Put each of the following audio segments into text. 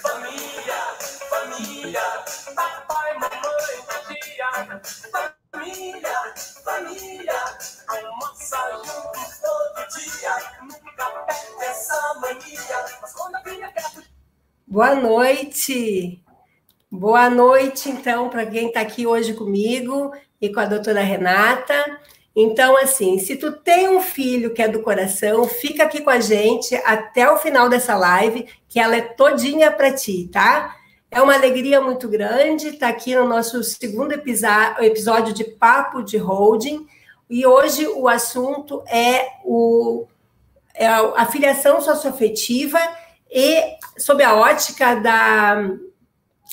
Família, família, papai, mamãe, tia. Família, família, almoça junto todo dia. Nunca perde essa mania. Mas quando a filha quer Boa noite. Boa noite, então, para quem está aqui hoje comigo e com a doutora Renata. Então, assim, se tu tem um filho que é do coração, fica aqui com a gente até o final dessa live, que ela é todinha para ti, tá? É uma alegria muito grande estar tá aqui no nosso segundo episódio de Papo de Holding. E hoje o assunto é, o, é a filiação socioafetiva e sob a ótica da,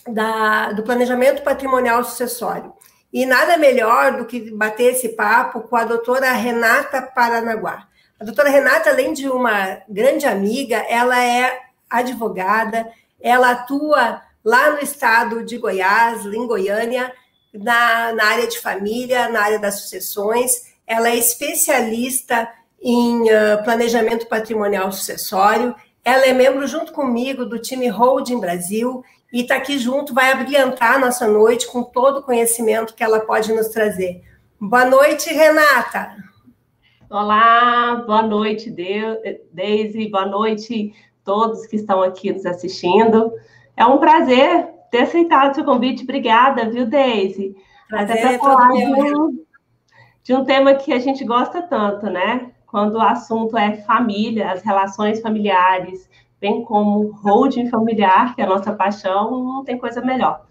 da, do planejamento patrimonial sucessório. E nada melhor do que bater esse papo com a doutora Renata Paranaguá. A doutora Renata, além de uma grande amiga, ela é advogada, ela atua lá no estado de Goiás, em Goiânia, na, na área de família, na área das sucessões. Ela é especialista em uh, planejamento patrimonial sucessório. Ela é membro, junto comigo, do time Holding Brasil e está aqui junto, vai abrilhantar a nossa noite com todo o conhecimento que ela pode nos trazer. Boa noite, Renata. Olá, boa noite, Deise, boa noite todos que estão aqui nos assistindo. É um prazer ter aceitado o seu convite. Obrigada, viu, Deise? Prazer Até para falar de um, de um tema que a gente gosta tanto, né? Quando o assunto é família, as relações familiares, bem como holding familiar, que é a nossa paixão, não tem coisa melhor.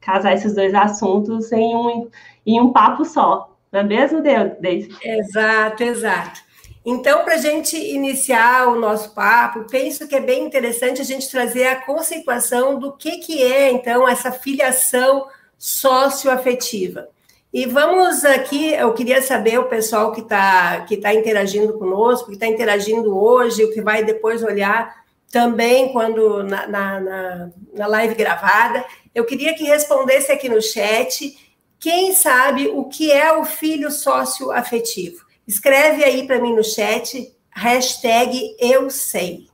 Casar esses dois assuntos em um, em um papo só. Não é mesmo, Deise? Exato, exato. Então, para a gente iniciar o nosso papo, penso que é bem interessante a gente trazer a conceituação do que, que é, então, essa filiação socioafetiva. E vamos aqui, eu queria saber o pessoal que está que tá interagindo conosco, que está interagindo hoje, o que vai depois olhar também quando na, na, na, live gravada. Eu queria que respondesse aqui no chat quem sabe o que é o filho sócio afetivo. Escreve aí para mim no chat, hashtag eu sei.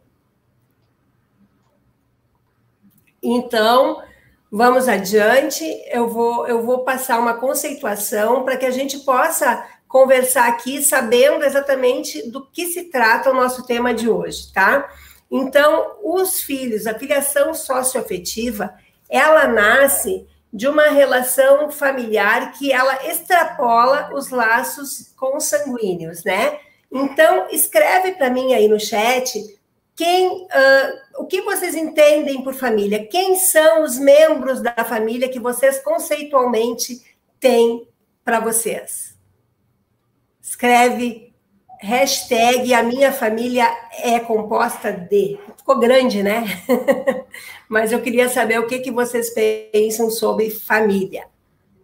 Então, vamos adiante. Eu vou, eu vou passar uma conceituação para que a gente possa conversar aqui sabendo exatamente do que se trata o nosso tema de hoje, tá? Então, os filhos, a filiação socioafetiva, ela nasce de uma relação familiar que ela extrapola os laços consanguíneos, né? Então, escreve para mim aí no chat quem, uh, o que vocês entendem por família? Quem são os membros da família que vocês conceitualmente têm para vocês? Escreve hashtag a minha família é composta de. Ficou grande, né? Mas eu queria saber o que, que vocês pensam sobre família,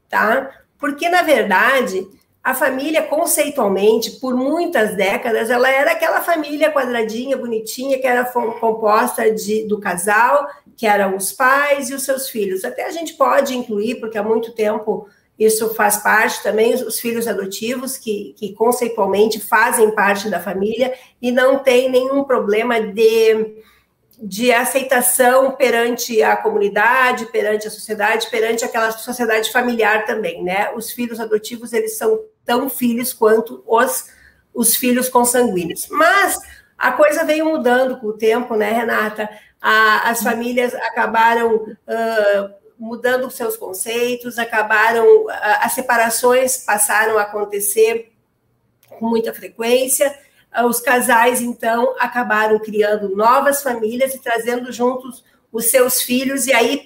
tá? Porque, na verdade, a família, conceitualmente, por muitas décadas, ela era aquela família quadradinha, bonitinha, que era composta de, do casal, que eram os pais e os seus filhos. Até a gente pode incluir, porque há muito tempo isso faz parte também, os filhos adotivos, que, que conceitualmente fazem parte da família e não tem nenhum problema de, de aceitação perante a comunidade, perante a sociedade, perante aquela sociedade familiar também, né? Os filhos adotivos, eles são tão filhos quanto os, os filhos consanguíneos. Mas a coisa veio mudando com o tempo, né, Renata? A, as famílias acabaram... Uh, mudando seus conceitos, acabaram, as separações passaram a acontecer com muita frequência, os casais, então, acabaram criando novas famílias e trazendo juntos os seus filhos, e aí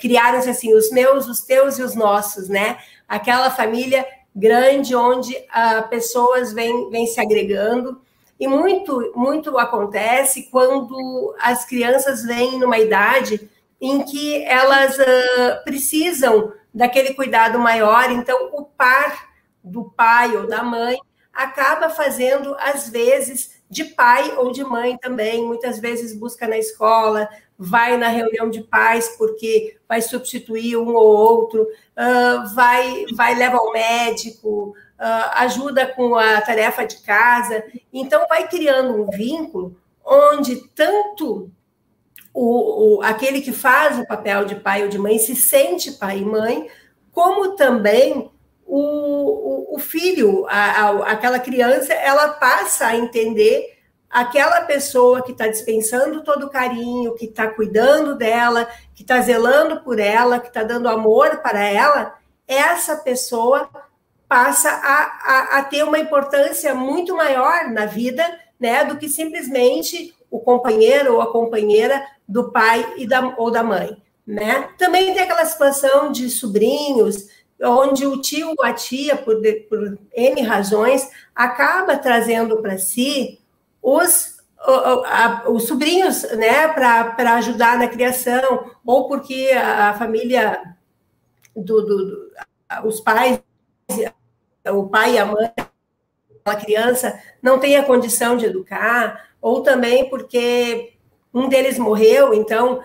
criaram-se assim, os meus, os teus e os nossos, né? Aquela família grande onde uh, pessoas vêm, vêm se agregando, e muito, muito acontece quando as crianças vêm numa idade em que elas uh, precisam daquele cuidado maior. Então, o par do pai ou da mãe acaba fazendo, às vezes, de pai ou de mãe também. Muitas vezes busca na escola, vai na reunião de pais porque vai substituir um ou outro, uh, vai, vai leva ao médico, uh, ajuda com a tarefa de casa. Então, vai criando um vínculo onde tanto o, o, aquele que faz o papel de pai ou de mãe se sente pai e mãe, como também o, o, o filho, a, a, aquela criança, ela passa a entender aquela pessoa que está dispensando todo o carinho, que está cuidando dela, que está zelando por ela, que está dando amor para ela, essa pessoa passa a, a, a, ter uma importância muito maior na vida, né, do que simplesmente o companheiro ou a companheira do pai e da, ou da mãe, né? Também tem aquela situação de sobrinhos, onde o tio ou a tia, por, por N razões, acaba trazendo para si os, os sobrinhos, né, para ajudar na criação, ou porque a, família do, do, do, os pais, o pai e a mãe a criança não tem a condição de educar, ou também porque um deles morreu, então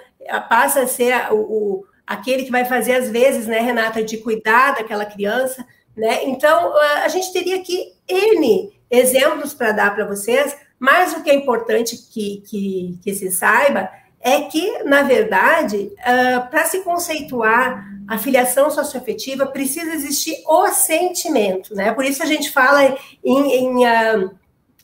passa a ser o, o aquele que vai fazer as vezes, né, Renata, de cuidar daquela criança, né? Então a gente teria aqui N exemplos para dar para vocês mas o que é importante que, que, que se saiba é que, na verdade, uh, para se conceituar a filiação socioafetiva, precisa existir o sentimento, né? Por isso a gente fala em, em, uh,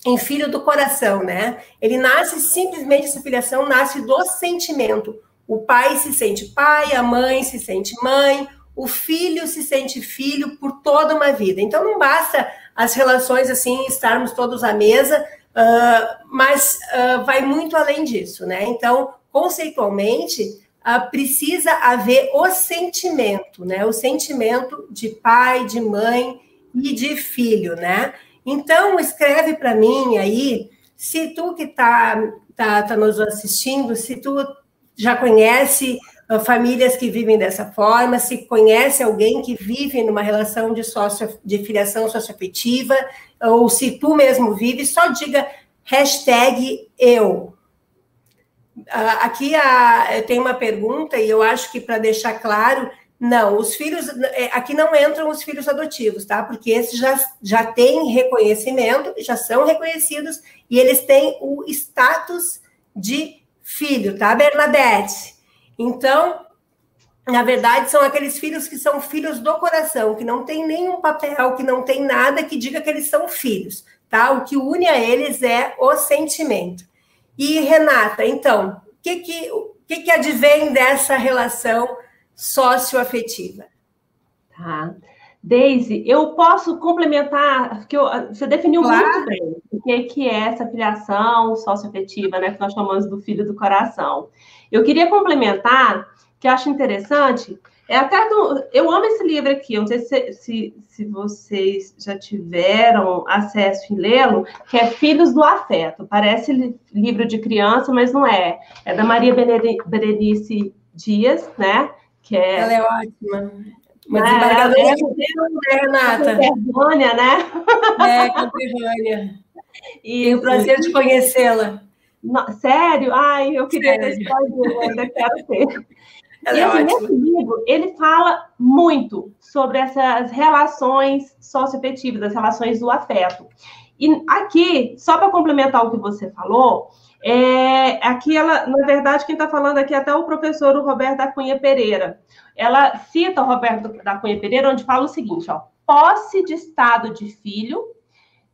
em filho do coração, né? Ele nasce simplesmente, essa filiação nasce do sentimento. O pai se sente pai, a mãe se sente mãe, o filho se sente filho por toda uma vida. Então não basta as relações assim, estarmos todos à mesa, Uh, mas uh, vai muito além disso, né? Então, conceitualmente, uh, precisa haver o sentimento, né? O sentimento de pai, de mãe e de filho, né? Então, escreve para mim aí, se tu que está tá, tá nos assistindo, se tu já conhece famílias que vivem dessa forma, se conhece alguém que vive numa relação de, sócio, de filiação socioafetiva, ou se tu mesmo vive, só diga hashtag eu. Aqui a, tem uma pergunta, e eu acho que para deixar claro, não, os filhos, é, aqui não entram os filhos adotivos, tá? Porque esses já, já têm reconhecimento, já são reconhecidos, e eles têm o status de filho, tá, Bernadette? Então, na verdade, são aqueles filhos que são filhos do coração, que não tem nenhum papel, que não tem nada que diga que eles são filhos, tá? O que une a eles é o sentimento. E, Renata, então, o que que, que, que advém dessa relação socioafetiva? Tá. Daisy, eu posso complementar, que eu, você definiu claro. muito bem o que, que é essa filiação socioafetiva, né, que nós chamamos do filho do coração. Eu queria complementar que eu acho interessante. É até do, eu amo esse livro aqui, eu não sei se, se, se vocês já tiveram acesso em lê-lo, que é Filhos do Afeto. Parece livro de criança, mas não é. É da Maria Berenice Dias, né? Que é, Ela é ótima. Uma desembargadora é, é, Renata. Conterrânea, né? É, conterrânea. E Tenho o prazer de conhecê-la. Sério? Ai, eu queria ter esse ainda quero ter. Ela e é assim, nesse livro, ele fala muito sobre essas relações socioafetivas, as relações do afeto. E aqui, só para complementar o que você falou, é, aqui ela, na verdade, quem está falando aqui é até o professor Roberto da Cunha Pereira. Ela cita o Roberto da Cunha Pereira, onde fala o seguinte: ó, posse de estado de filho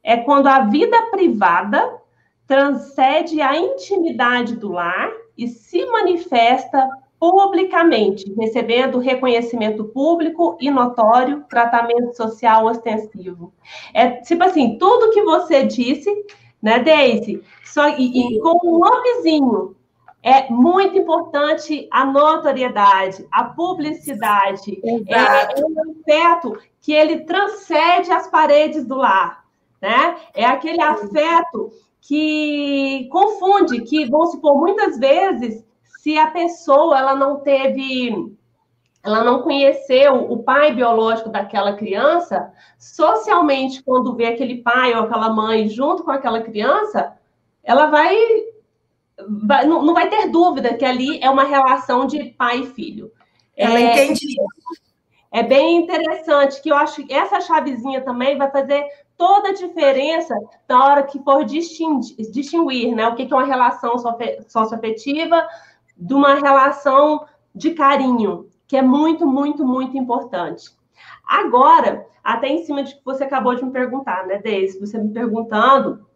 é quando a vida privada transcende a intimidade do lar e se manifesta publicamente, recebendo reconhecimento público e notório, tratamento social ostensivo. É tipo assim, tudo que você disse, né, Daisy? Só, e, e com um upzinho, é muito importante a notoriedade, a publicidade, é, é um afeto que ele transcende as paredes do lar, né? É aquele afeto que confunde, que, vamos supor, muitas vezes se a pessoa ela não teve, ela não conheceu o pai biológico daquela criança, socialmente, quando vê aquele pai ou aquela mãe junto com aquela criança, ela vai, vai não, não, vai ter dúvida que ali é uma relação de pai e filho. Ela é, entende É bem interessante, que eu acho que essa chavezinha também vai fazer toda a diferença na hora que for distinguir, distinguir né, o que é uma relação socioafetiva de uma relação de carinho, que é muito, muito, muito importante. Agora, até em cima de que você acabou de me perguntar, né, Deise? Você me perguntando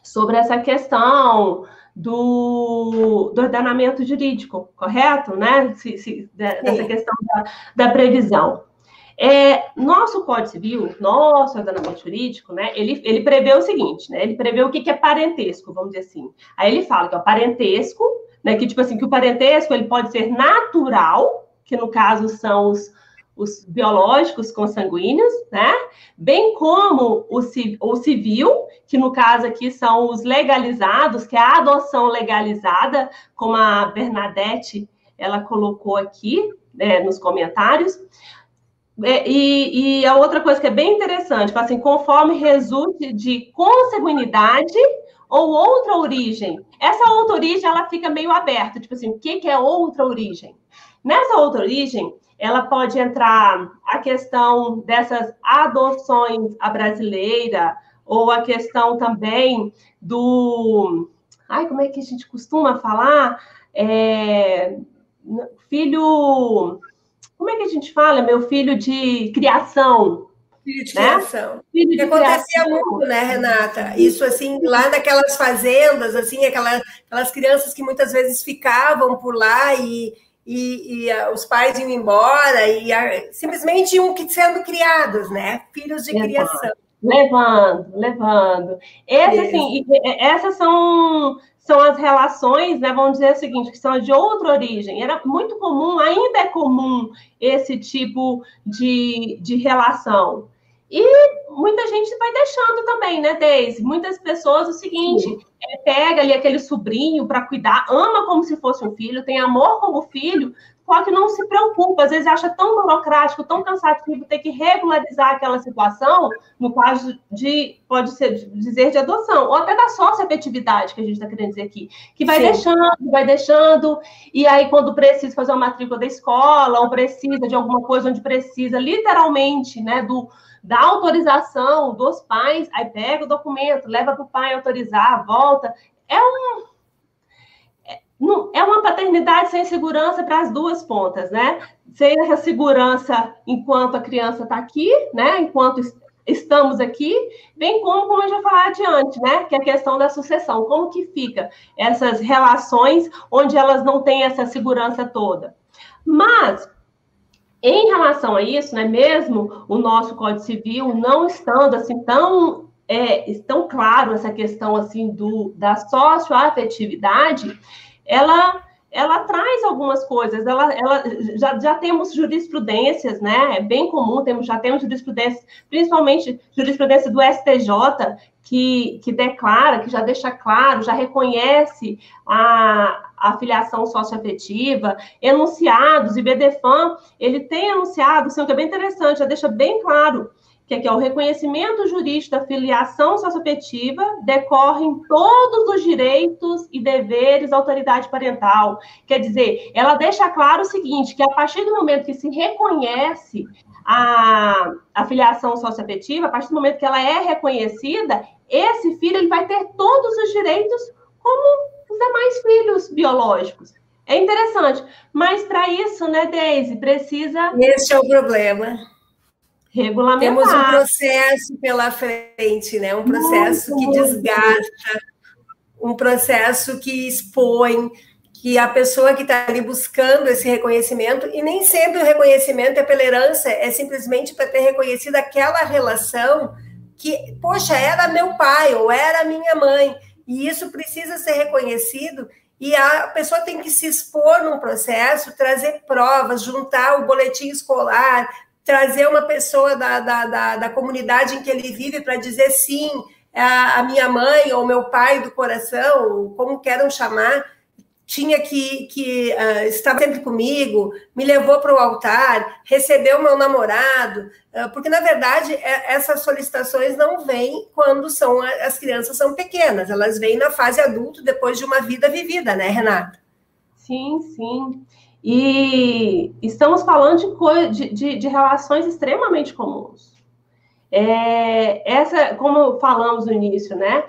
sobre essa questão do, do ordenamento jurídico, correto? Né? Se, se, dessa questão da, da previsão. É, nosso Código Civil, nosso ordenamento jurídico, né, ele, ele prevê o seguinte, né, ele prevê o que, que é parentesco, vamos dizer assim. Aí ele fala que é o parentesco, né, que tipo assim, que o parentesco ele pode ser natural, que no caso são os, os biológicos consanguíneos, né? Bem como o, o civil, que no caso aqui são os legalizados, que é a adoção legalizada, como a Bernadette ela colocou aqui né, nos comentários. É, e, e, a outra coisa que é bem interessante, assim, conforme resulte de consanguinidade ou outra origem. Essa outra origem, ela fica meio aberta, tipo assim, o que, que é outra origem? Nessa outra origem, ela pode entrar a questão dessas adoções à brasileira, ou a questão também do. Ai, como é que a gente costuma falar? É, filho. Como é que a gente fala? Meu filho de criação. Filho de né? criação. Filho de que acontecia criação. muito, né, Renata? Isso, assim, lá naquelas fazendas, assim, aquelas, aquelas crianças que muitas vezes ficavam por lá e e, e uh, os pais iam embora e uh, simplesmente iam sendo criados, né? Filhos de criação. Levando, levando. Esse, assim, essas são, são as relações, né? Vamos dizer o seguinte, que são de outra origem. Era muito comum, ainda é comum esse tipo de, de relação. E muita gente vai deixando também, né, Deise? Muitas pessoas, o seguinte, é, pega ali aquele sobrinho para cuidar, ama como se fosse um filho, tem amor como filho, só que não se preocupa, às vezes acha tão burocrático, tão cansativo ter que regularizar aquela situação, no caso de, pode ser dizer de adoção, ou até da sócio-afetividade, que a gente está querendo dizer aqui, que vai Sim. deixando, vai deixando, e aí quando precisa fazer uma matrícula da escola, ou precisa de alguma coisa onde precisa, literalmente, né, do dá autorização dos pais, aí pega o documento, leva para o pai autorizar, volta. É um. É, é uma paternidade sem segurança para as duas pontas, né? Sem essa segurança enquanto a criança está aqui, né? Enquanto estamos aqui, bem como, como eu já falar adiante, né? Que é a questão da sucessão. Como que fica essas relações onde elas não têm essa segurança toda? Mas em relação a isso, né, mesmo o nosso Código Civil não estando assim tão é, tão claro essa questão assim do da socioafetividade, ela ela traz algumas coisas, ela, ela já, já temos jurisprudências, né? É bem comum, temos, já temos jurisprudência, principalmente jurisprudência do STJ, que, que declara, que já deixa claro, já reconhece a, a filiação socioafetiva, enunciados, e BDFAM, ele tem enunciado, assim, que é bem interessante, já deixa bem claro que aqui é o reconhecimento jurídico da filiação socioafetiva decorrem todos os direitos e deveres da autoridade parental. Quer dizer, ela deixa claro o seguinte, que a partir do momento que se reconhece a, a filiação socioafetiva, a partir do momento que ela é reconhecida, esse filho ele vai ter todos os direitos como demais filhos biológicos. É interessante, mas para isso, né, Deise, precisa. Esse é o problema. Regulamentar. Temos um processo pela frente, né? Um processo muito, que desgasta, um processo que expõe, que a pessoa que está ali buscando esse reconhecimento, e nem sempre o reconhecimento é pela herança, é simplesmente para ter reconhecido aquela relação que, poxa, era meu pai ou era minha mãe. E isso precisa ser reconhecido e a pessoa tem que se expor num processo, trazer provas, juntar o boletim escolar, trazer uma pessoa da, da, da, da comunidade em que ele vive para dizer sim, a, a minha mãe ou meu pai do coração, como queiram chamar, tinha que, que uh, estava sempre comigo, me levou para o altar, recebeu meu namorado, uh, porque na verdade é, essas solicitações não vêm quando são as crianças são pequenas, elas vêm na fase adulto depois de uma vida vivida, né, Renata? Sim, sim. E estamos falando de, de, de, de relações extremamente comuns. É, essa, como falamos no início, né?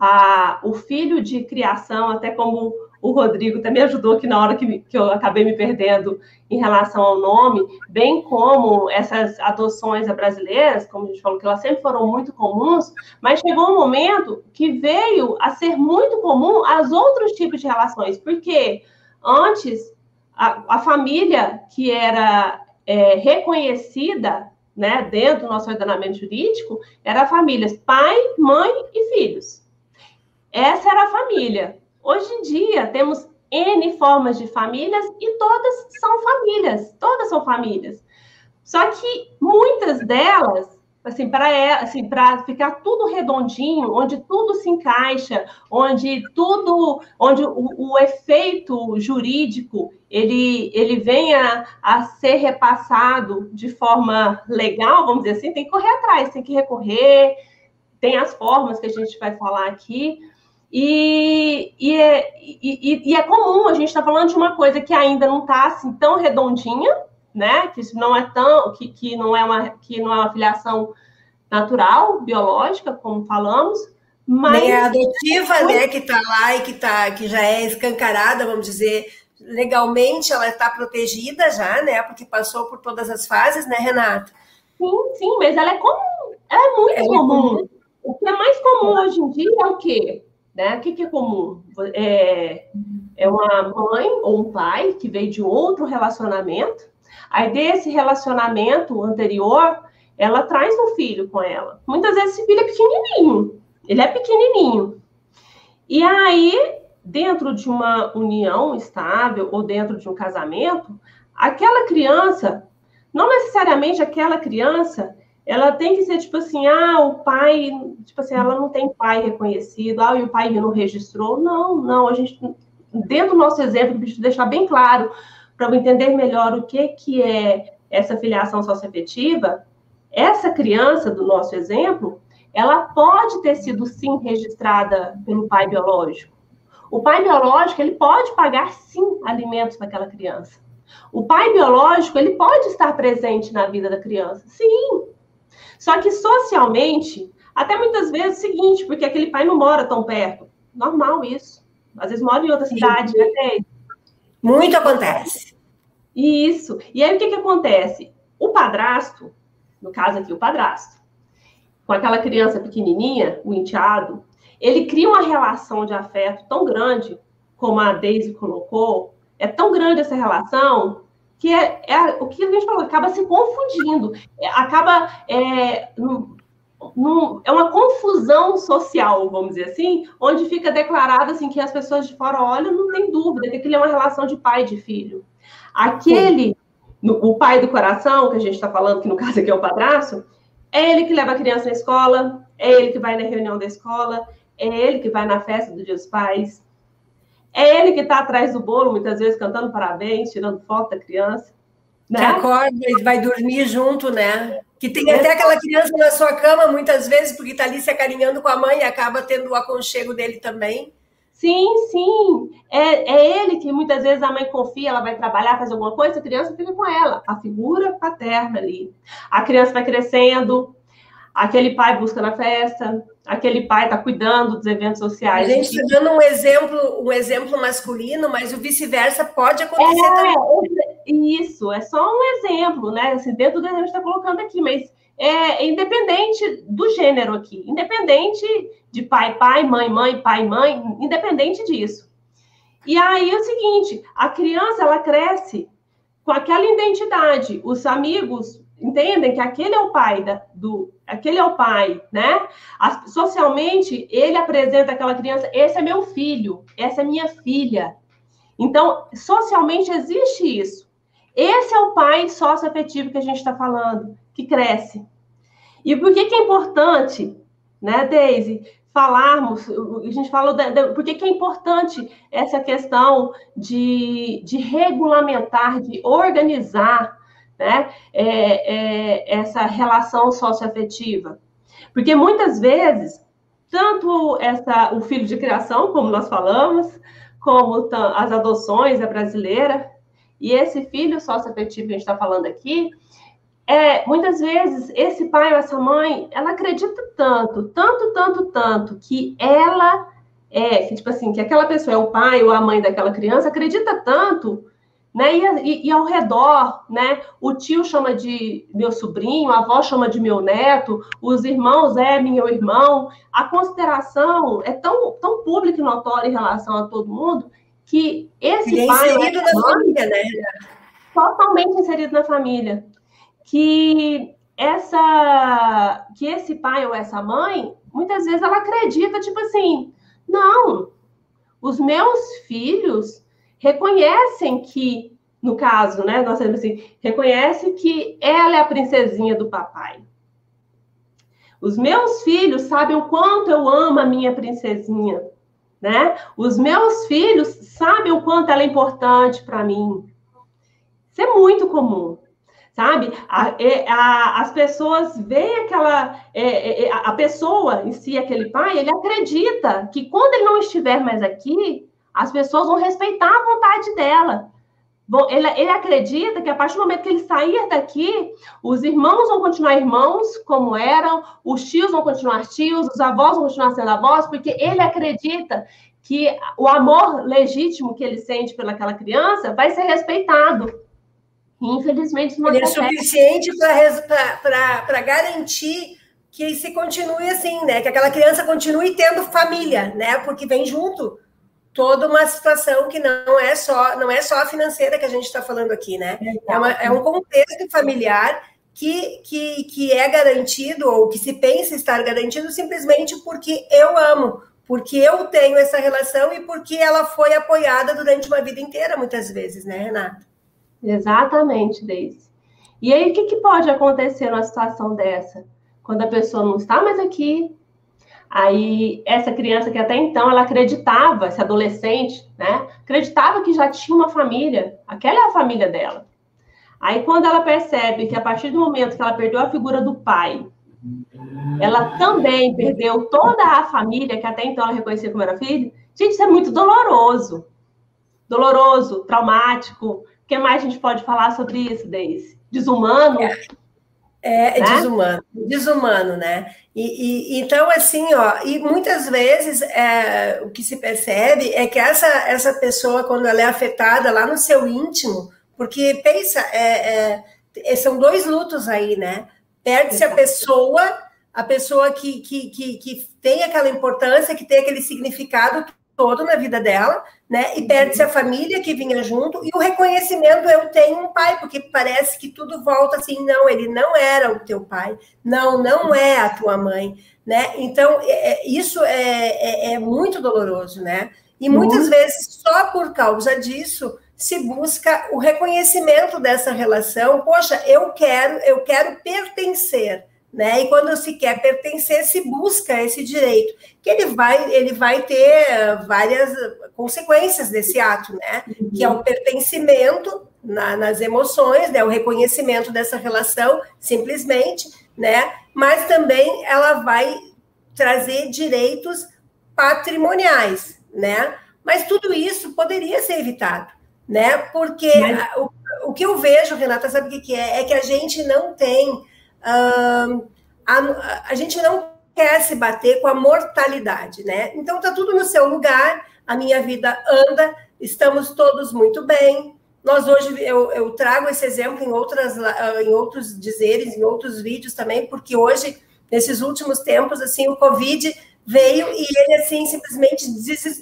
A, o filho de criação, até como o Rodrigo também ajudou aqui na hora que, que eu acabei me perdendo em relação ao nome, bem como essas adoções brasileiras, como a gente falou, que elas sempre foram muito comuns, mas chegou um momento que veio a ser muito comum as outros tipos de relações, porque antes a, a família que era é, reconhecida né, dentro do nosso ordenamento jurídico era famílias pai, mãe e filhos. Essa era a família. Hoje em dia, temos N formas de famílias e todas são famílias, todas são famílias. Só que muitas delas, assim, para é, assim, ficar tudo redondinho, onde tudo se encaixa, onde tudo, onde o, o efeito jurídico ele, ele venha a ser repassado de forma legal, vamos dizer assim, tem que correr atrás, tem que recorrer, tem as formas que a gente vai falar aqui, e, e, é, e, e é comum, a gente está falando de uma coisa que ainda não está assim tão redondinha, né? Que não é tão, que, que não é uma que não é uma filiação natural, biológica, como falamos, mas Nem a adotiva, né, que está lá e que tá, que já é escancarada, vamos dizer, legalmente ela está protegida já, né? Porque passou por todas as fases, né, Renata? Sim, sim, mas ela é comum, ela é muito comum. É comum. O que é mais comum hoje em dia é o quê? Né? O que, que é comum? É, é uma mãe ou um pai que veio de outro relacionamento, aí desse relacionamento anterior, ela traz um filho com ela. Muitas vezes esse filho é pequenininho, ele é pequenininho. E aí, dentro de uma união estável ou dentro de um casamento, aquela criança, não necessariamente aquela criança, ela tem que ser tipo assim, ah, o pai, tipo assim, ela não tem pai reconhecido, ah, e o pai não registrou. Não, não, a gente, dentro do nosso exemplo, precisa deixar bem claro, para entender melhor o que, que é essa filiação socioafetiva, essa criança do nosso exemplo, ela pode ter sido sim registrada pelo pai biológico. O pai biológico, ele pode pagar sim alimentos para aquela criança. O pai biológico, ele pode estar presente na vida da criança. Sim, só que socialmente, até muitas vezes é o seguinte, porque aquele pai não mora tão perto. Normal isso. Às vezes mora em outra cidade, né, Muito acontece. Isso. E aí o que, que acontece? O padrasto, no caso aqui, o padrasto, com aquela criança pequenininha, o enteado, ele cria uma relação de afeto tão grande, como a Daisy colocou, é tão grande essa relação que é, é, o que a gente falou, acaba se confundindo, é, acaba é, é uma confusão social, vamos dizer assim, onde fica declarado assim que as pessoas de fora olham, não tem dúvida que aquilo é uma relação de pai e de filho. Aquele, no, o pai do coração, que a gente está falando, que no caso aqui é o padrasto, é ele que leva a criança na escola, é ele que vai na reunião da escola, é ele que vai na festa do Dia dos Pais, é ele que está atrás do bolo, muitas vezes cantando parabéns, tirando foto da criança. Né? Que acorda e vai dormir junto, né? Que tem até aquela criança na sua cama, muitas vezes, porque está ali se acarinhando com a mãe e acaba tendo o aconchego dele também. Sim, sim. É, é ele que muitas vezes a mãe confia, ela vai trabalhar, fazer alguma coisa, a criança fica com ela, a figura paterna ali. A criança vai crescendo, aquele pai busca na festa, aquele pai está cuidando dos eventos sociais. A gente está dando um exemplo, um exemplo masculino, mas o vice-versa pode acontecer é, também. Isso, é só um exemplo, né? Assim, dentro do que a gente está colocando aqui, mas é independente do gênero aqui, independente de pai, pai, mãe, mãe, pai, mãe, independente disso. E aí é o seguinte, a criança ela cresce com aquela identidade, os amigos entendem que aquele é o pai da, do, aquele é o pai, né? socialmente, ele apresenta aquela criança, esse é meu filho, essa é minha filha. Então, socialmente existe isso. Esse é o pai socioafetivo que a gente está falando, que cresce. E por que, que é importante, né, Daisy, falarmos, a gente falou, por que, que é importante essa questão de, de regulamentar, de organizar né? É, é, essa relação socioafetiva. Porque muitas vezes, tanto essa, o filho de criação, como nós falamos, como as adoções, a brasileira, e esse filho socioafetivo que a gente está falando aqui, é, muitas vezes esse pai ou essa mãe, ela acredita tanto, tanto, tanto, tanto, que ela é, que tipo assim, que aquela pessoa é o pai ou a mãe daquela criança, acredita tanto, né? E, e, e ao redor, né? O tio chama de meu sobrinho, a avó chama de meu neto, os irmãos é meu irmão. A consideração é tão, tão pública e notória em relação a todo mundo que esse é pai. Inserido na família, né? Totalmente inserido na família que essa que esse pai ou essa mãe muitas vezes ela acredita tipo assim não os meus filhos reconhecem que no caso né nós temos assim reconhece que ela é a princesinha do papai os meus filhos sabem o quanto eu amo a minha princesinha né os meus filhos sabem o quanto ela é importante para mim isso é muito comum sabe? A, é, a, as pessoas veem aquela. É, é, a pessoa em si, aquele pai, ele acredita que quando ele não estiver mais aqui, as pessoas vão respeitar a vontade dela. Bom, ele, ele acredita que a partir do momento que ele sair daqui, os irmãos vão continuar irmãos como eram, os tios vão continuar tios, os avós vão continuar sendo avós, porque ele acredita que o amor legítimo que ele sente pelaquela criança vai ser respeitado. Infelizmente, não Ele é suficiente para garantir que se continue assim, né? Que aquela criança continue tendo família, né? Porque vem junto toda uma situação que não é só não é só a financeira que a gente está falando aqui, né? É, uma, é, um contexto familiar que, que, que é garantido ou que se pensa estar garantido simplesmente porque eu amo, porque eu tenho essa relação e porque ela foi apoiada durante uma vida inteira, muitas vezes, né, Renata? Exatamente, Deise. E aí, o que, que pode acontecer numa situação dessa? Quando a pessoa não está mais aqui, aí essa criança que até então ela acreditava, esse adolescente, né? Acreditava que já tinha uma família, aquela é a família dela. Aí quando ela percebe que a partir do momento que ela perdeu a figura do pai, ela também perdeu toda a família que até então ela reconhecia como era filho. Gente, isso é muito doloroso. Doloroso, traumático, o que mais a gente pode falar sobre isso, Deise? Desumano? É, é, né? desumano, desumano, né? E, e, então, assim, ó, e muitas vezes é, o que se percebe é que essa, essa pessoa, quando ela é afetada lá no seu íntimo, porque pensa, é, é são dois lutos aí, né? Perde-se a pessoa, a pessoa que, que, que, que tem aquela importância, que tem aquele significado todo na vida dela, né? E perde-se a família que vinha junto e o reconhecimento eu tenho um pai, porque parece que tudo volta assim, não, ele não era o teu pai, não, não é a tua mãe, né? Então é, é isso é, é, é, muito doloroso, né? E muitas uhum. vezes só por causa disso se busca o reconhecimento dessa relação. Poxa, eu quero, eu quero pertencer né? E quando se quer pertencer, se busca esse direito, que ele vai, ele vai ter várias consequências desse ato, né? Uhum. Que é o pertencimento na, nas emoções, né? O reconhecimento dessa relação, simplesmente, né? Mas também ela vai trazer direitos patrimoniais, né? Mas tudo isso poderia ser evitado, né? Porque Mas... o, o que eu vejo, Renata, sabe o que é? É que a gente não tem Uh, a, a gente não quer se bater com a mortalidade, né? Então tá tudo no seu lugar, a minha vida anda, estamos todos muito bem. Nós hoje eu, eu trago esse exemplo em outras em outros dizeres, em outros vídeos também, porque hoje nesses últimos tempos assim o Covid veio e ele assim simplesmente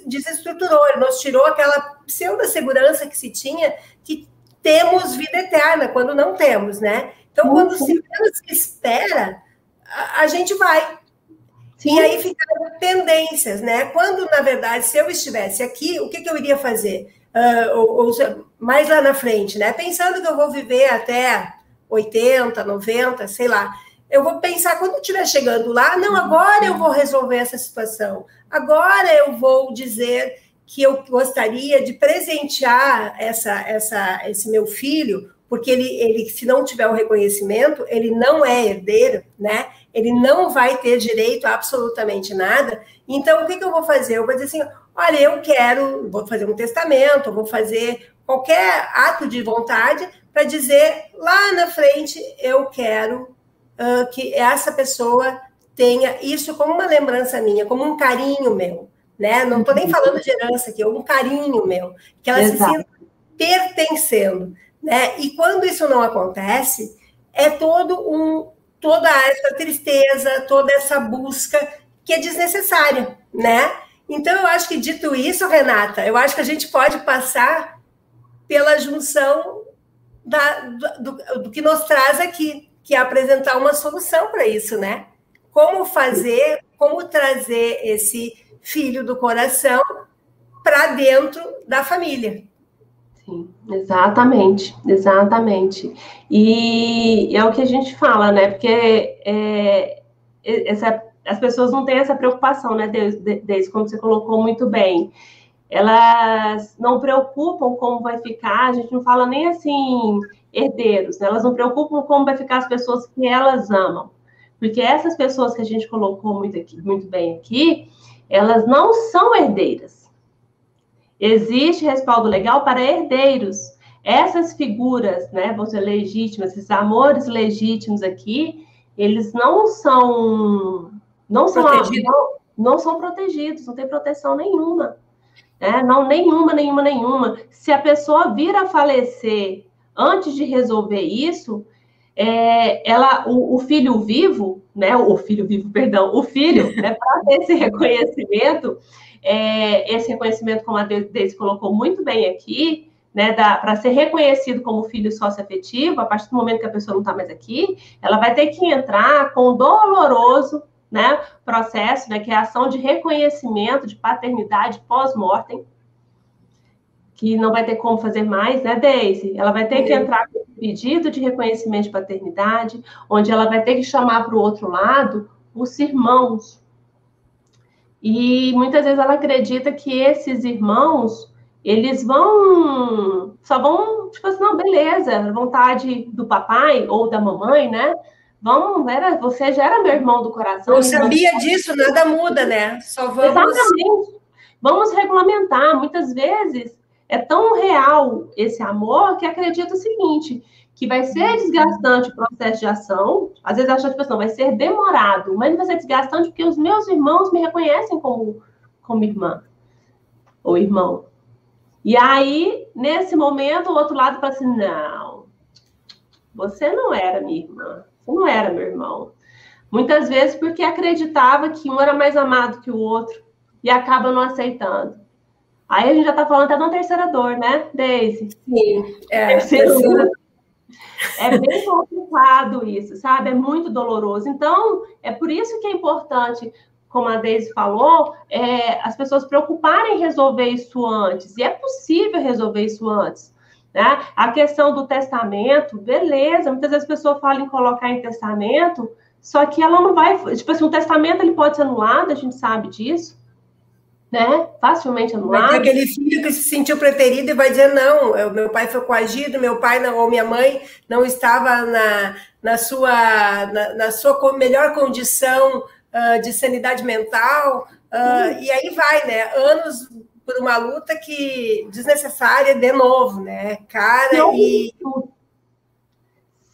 desestruturou, ele nos tirou aquela pseudo segurança que se tinha que temos vida eterna quando não temos, né? Então, quando se menos espera, a, a gente vai. Sim. E aí ficaram pendências, né? Quando, na verdade, se eu estivesse aqui, o que, que eu iria fazer? Uh, ou, ou, mais lá na frente, né? Pensando que eu vou viver até 80, 90, sei lá. Eu vou pensar, quando eu estiver chegando lá, não, agora eu vou resolver essa situação. Agora eu vou dizer que eu gostaria de presentear essa, essa, esse meu filho porque ele, ele, se não tiver o reconhecimento, ele não é herdeiro, né? ele não vai ter direito a absolutamente nada. Então, o que, que eu vou fazer? Eu vou dizer assim: olha, eu quero, vou fazer um testamento, vou fazer qualquer ato de vontade para dizer lá na frente eu quero uh, que essa pessoa tenha isso como uma lembrança minha, como um carinho meu, né? Não estou nem falando de herança aqui, é um carinho meu, que ela Exato. se sinta pertencendo, né? E quando isso não acontece, é todo um toda essa tristeza, toda essa busca que é desnecessária, né? Então eu acho que dito isso, Renata, eu acho que a gente pode passar pela junção da, do, do, do que nos traz aqui, que é apresentar uma solução para isso, né? Como fazer, como trazer esse filho do coração para dentro da família. Sim, exatamente, exatamente. E é o que a gente fala, né? Porque é, essa, as pessoas não têm essa preocupação, né, desde como você colocou muito bem. Elas não preocupam como vai ficar, a gente não fala nem assim herdeiros, né? elas não preocupam como vai ficar as pessoas que elas amam. Porque essas pessoas que a gente colocou muito, aqui, muito bem aqui, elas não são herdeiras. Existe respaldo legal para herdeiros. Essas figuras, né, vão ser legítimas, esses amores legítimos aqui, eles não são não são protegidos. Não, não são protegidos, não tem proteção nenhuma. Né? Não, nenhuma, nenhuma, nenhuma. Se a pessoa vir a falecer antes de resolver isso, é, ela, o, o, filho vivo, né? O filho vivo, perdão, o filho, né, para ter esse reconhecimento, é, esse reconhecimento, como a Deise colocou muito bem aqui, né, para ser reconhecido como filho socioafetivo, a partir do momento que a pessoa não está mais aqui, ela vai ter que entrar com o doloroso né, processo, né, que é a ação de reconhecimento de paternidade pós-mortem, que não vai ter como fazer mais, né, Daisy? Ela vai ter que entrar com pedido de reconhecimento de paternidade, onde ela vai ter que chamar para o outro lado os irmãos. E muitas vezes ela acredita que esses irmãos, eles vão, só vão, tipo assim, não, beleza, vontade do papai ou da mamãe, né? Vamos, era, você já era meu irmão do coração. Eu sabia disso, nada muda, né? Só vamos. Exatamente. Vamos regulamentar. Muitas vezes é tão real esse amor que acredita o seguinte: que vai ser desgastante o processo de ação. Às vezes acha que tipo, vai ser demorado, mas vai ser desgastante porque os meus irmãos me reconhecem como, como irmã ou irmão. E aí, nesse momento, o outro lado fala assim: não, você não era minha irmã. Você não era meu irmão. Muitas vezes porque acreditava que um era mais amado que o outro e acaba não aceitando. Aí a gente já está falando até de uma terceira dor, né, Daisy? Sim, é. Terceira É bem complicado isso, sabe? É muito doloroso. Então, é por isso que é importante, como a Deise falou, é, as pessoas preocuparem em resolver isso antes. E é possível resolver isso antes. Né? A questão do testamento, beleza, muitas vezes a pessoa fala em colocar em testamento, só que ela não vai. Tipo assim, um testamento ele pode ser anulado, a gente sabe disso, né? Facilmente anulado. Vai ter aquele filho que se sentiu preterido e vai dizer: não, eu, meu pai foi coagido, meu pai não, ou minha mãe não estava na, na, sua, na, na sua melhor condição uh, de sanidade mental, uh, e aí vai, né? Anos por uma luta que desnecessária de novo, né? Cara e.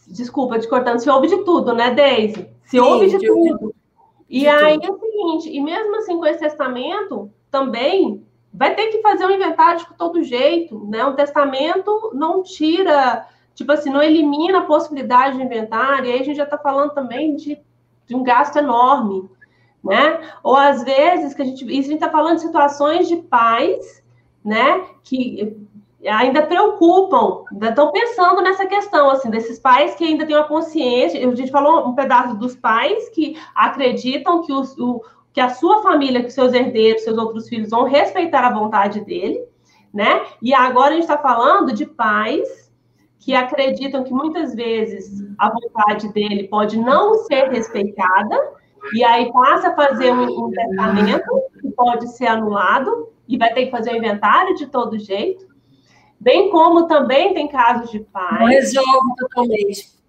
Desculpa te cortando, se ouve de tudo, né, Deise? Se Sim, ouve de, de tudo. E de aí tudo. é o seguinte, e mesmo assim com esse testamento, também vai ter que fazer um inventário de todo jeito, né? Um testamento não tira, tipo assim, não elimina a possibilidade de inventário, e aí a gente já está falando também de, de um gasto enorme né? Ou às vezes que a gente, isso a gente está falando de situações de pais, né? Que ainda preocupam, ainda estão pensando nessa questão, assim, desses pais que ainda têm uma consciência. A gente falou um pedaço dos pais que acreditam que, os, o, que a sua família, que seus herdeiros, seus outros filhos vão respeitar a vontade dele, né? E agora a gente está falando de pais que acreditam que muitas vezes a vontade dele pode não ser respeitada, e aí passa a fazer um, testamento que pode ser anulado e vai ter que fazer o inventário de todo jeito. Bem como também tem casos de pais. Não resolve totalmente.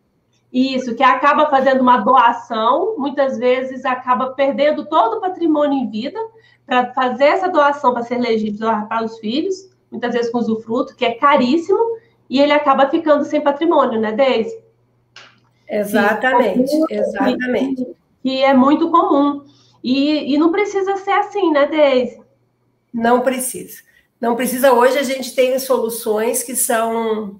Isso, que acaba fazendo uma doação, muitas vezes acaba perdendo todo o patrimônio em vida para fazer essa doação para ser legítima para os filhos, muitas vezes com usufruto, que é caríssimo, e ele acaba ficando sem patrimônio, né, Deise? Exatamente, Sim, exatamente. Que é muito comum. E, e não precisa ser assim, né, Deise? Não precisa. Não precisa. Hoje a gente tem soluções que são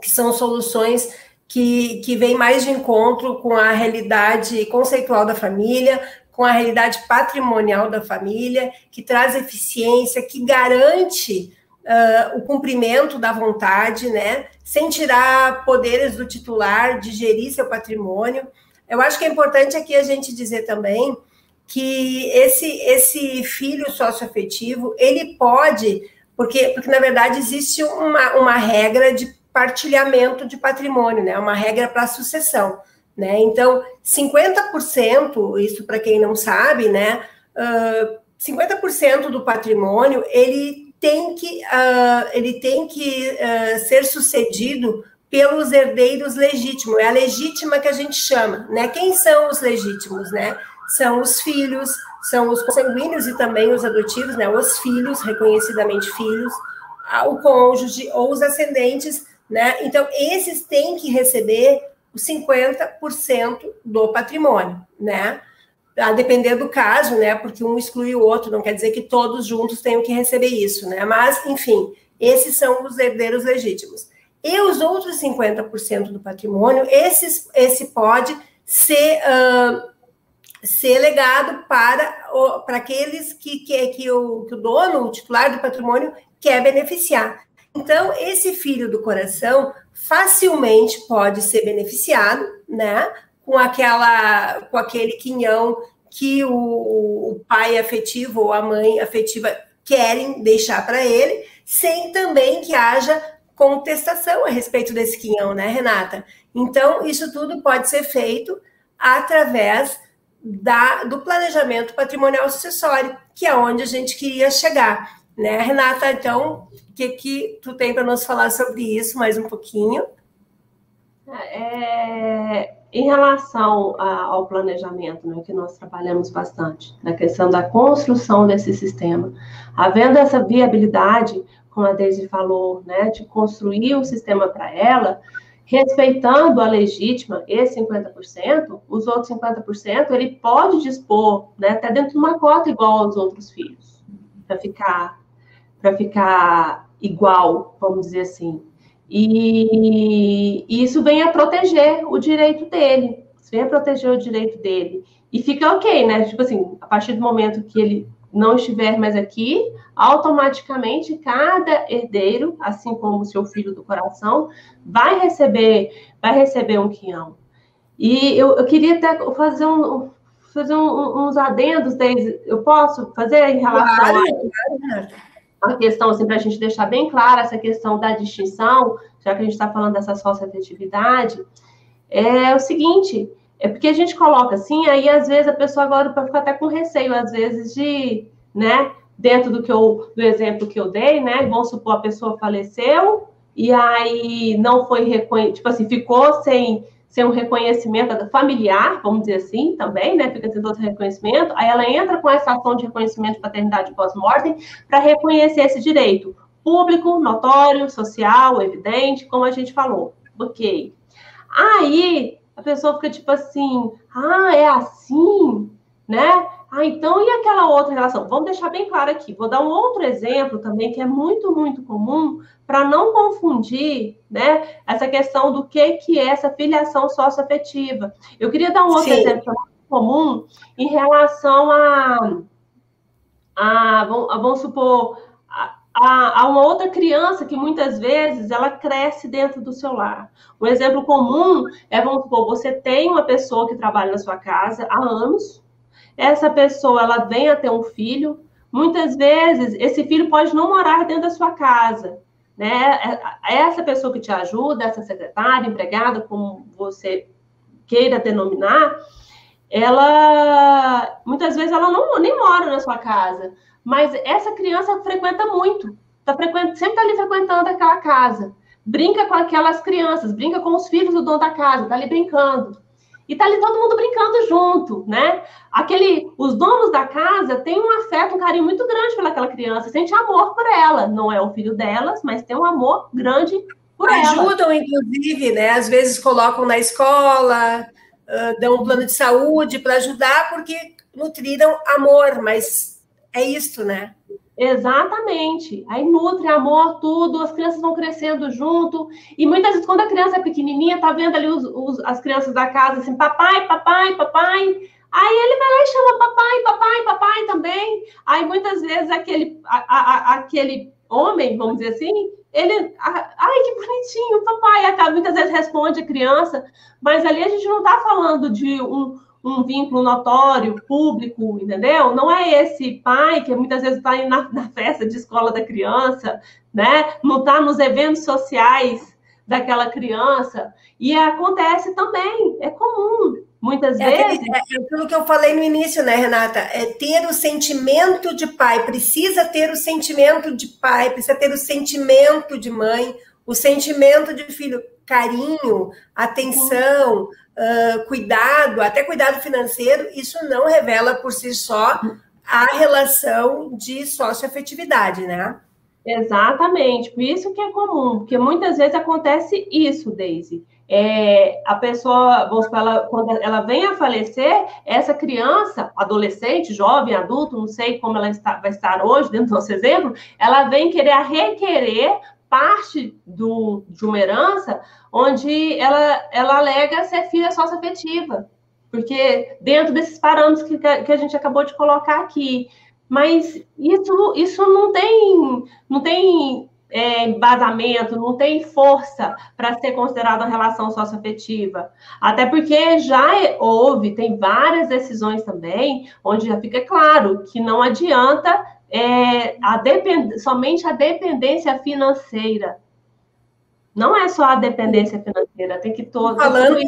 que são soluções que, que vêm mais de encontro com a realidade conceitual da família, com a realidade patrimonial da família, que traz eficiência, que garante uh, o cumprimento da vontade, né? Sem tirar poderes do titular de gerir seu patrimônio. Eu acho que é importante aqui a gente dizer também que esse, esse filho socioafetivo, ele pode, porque, porque na verdade existe uma, uma regra de partilhamento de patrimônio, né? Uma regra para sucessão, né? Então, 50%, isso para quem não sabe, né? Uh, 50% do patrimônio ele tem que, uh, ele tem que uh, ser sucedido pelos herdeiros legítimos. É a legítima que a gente chama, né? Quem são os legítimos, né? são os filhos, são os consanguíneos e também os adotivos, né? Os filhos, reconhecidamente filhos, o cônjuge ou os ascendentes, né? Então, esses têm que receber os 50% do patrimônio, né? A depender do caso, né? Porque um exclui o outro, não quer dizer que todos juntos tenham que receber isso, né? Mas, enfim, esses são os herdeiros legítimos. E os outros 50% do patrimônio, esses, esse pode ser uh, ser legado para, o, para aqueles que, que, que, o, que o dono, o titular do patrimônio, quer beneficiar. Então, esse filho do coração facilmente pode ser beneficiado, né? Com aquela, com aquele quinhão que o, o pai afetivo ou a mãe afetiva querem deixar para ele, sem também que haja contestação a respeito desse quinhão, né, Renata? Então, isso tudo pode ser feito através da, do planejamento patrimonial sucessório, que é onde a gente queria chegar. Né, Renata, então, o que, que tu tem para nos falar sobre isso mais um pouquinho? É, em relação a, ao planejamento, né, que nós trabalhamos bastante, na questão da construção desse sistema, havendo essa viabilidade, como a Deise falou, né, de construir o um sistema para ela, respeitando a legítima, esse 50%, os outros 50%, ele pode dispor, né, até dentro de uma cota igual aos outros filhos, para ficar, para ficar igual, vamos dizer assim. E, e, isso vem a proteger o direito dele, isso vem a proteger o direito dele. E fica ok, né? Tipo assim, a partir do momento que ele não estiver mais aqui, automaticamente cada herdeiro, assim como o seu filho do coração, vai receber, vai receber um quinhão. E eu, eu queria até fazer um fazer um, uns adendos, Deise, eu posso fazer em relação claro, a, a questão, assim, para a gente deixar bem clara essa questão da distinção, já que a gente está falando dessa sócio-afetividade, é o seguinte, é porque a gente coloca assim, aí às vezes a pessoa agora pode ficar até com receio, às vezes, de, né, dentro do que eu, do exemplo que eu dei, né? Vamos supor a pessoa faleceu e aí não foi reconhecido, tipo assim, ficou sem, sem um reconhecimento familiar, vamos dizer assim, também, né? Fica sem outro reconhecimento, aí ela entra com essa ação de reconhecimento de paternidade pós-mortem para reconhecer esse direito público, notório, social, evidente, como a gente falou. Ok. Aí a pessoa fica tipo assim, ah, é assim, né? Ah, então e aquela outra relação? Vamos deixar bem claro aqui. Vou dar um outro exemplo também que é muito, muito comum para não confundir, né, essa questão do que que é essa filiação socioafetiva. Eu queria dar um outro Sim. exemplo muito comum em relação a, a, vamos supor, a, a, uma outra criança que muitas vezes ela cresce dentro do seu lar. Um exemplo comum é, vamos supor, você tem uma pessoa que trabalha na sua casa há anos, essa pessoa ela vem a ter um filho, muitas vezes esse filho pode não morar dentro da sua casa, né? É, essa pessoa que te ajuda, essa secretária, empregada, como você queira denominar, ela muitas vezes ela não nem mora na sua casa, mas essa criança frequenta muito, tá frequent, sempre está ali frequentando aquela casa. brinca com aquelas crianças, brinca com os filhos do dono da casa, tá ali brincando. E tá ali todo mundo brincando junto, né? Aquele, os donos da casa têm um afeto, um carinho muito grande pelaquela criança, sente amor por ela. Não é o filho delas, mas tem um amor grande por Ajudam, ela. Ajudam, inclusive, né? Às vezes colocam na escola, uh, dão um plano de saúde para ajudar, porque nutriram amor, mas é isso, né? Exatamente. Aí nutre, amor, tudo, as crianças vão crescendo junto. E muitas vezes, quando a criança é pequenininha, tá vendo ali os, os, as crianças da casa assim, papai, papai, papai. Aí ele vai lá e chama papai, papai, papai também. Aí muitas vezes aquele, a, a, aquele homem, vamos dizer assim, ele, ai que bonitinho, papai, muitas vezes responde a criança, mas ali a gente não está falando de um, um vínculo notório, público, entendeu? Não é esse pai que muitas vezes está na, na, festa de escola da criança, né? Não está nos eventos sociais daquela criança. E acontece também, é comum. Muitas é vezes. Aquele, é aquilo que eu falei no início, né, Renata? É ter o sentimento de pai, precisa ter o sentimento de pai, precisa ter o sentimento de mãe, o sentimento de filho, carinho, atenção, uh, cuidado, até cuidado financeiro, isso não revela por si só a relação de socioafetividade, né? Exatamente, por isso que é comum, porque muitas vezes acontece isso, Daisy. É, a pessoa, ela, quando ela vem a falecer, essa criança, adolescente, jovem, adulto, não sei como ela está, vai estar hoje, dentro do nosso exemplo, ela vem querer requerer parte do, de uma herança onde ela, ela alega ser filha sócio-afetiva, porque dentro desses parâmetros que, que a gente acabou de colocar aqui. Mas isso, isso não tem, não tem é, embasamento, não tem força para ser considerada uma relação socioafetiva. Até porque já houve, tem várias decisões também, onde já fica claro que não adianta é, a depend... somente a dependência financeira. Não é só a dependência financeira, tem que todo. Falando,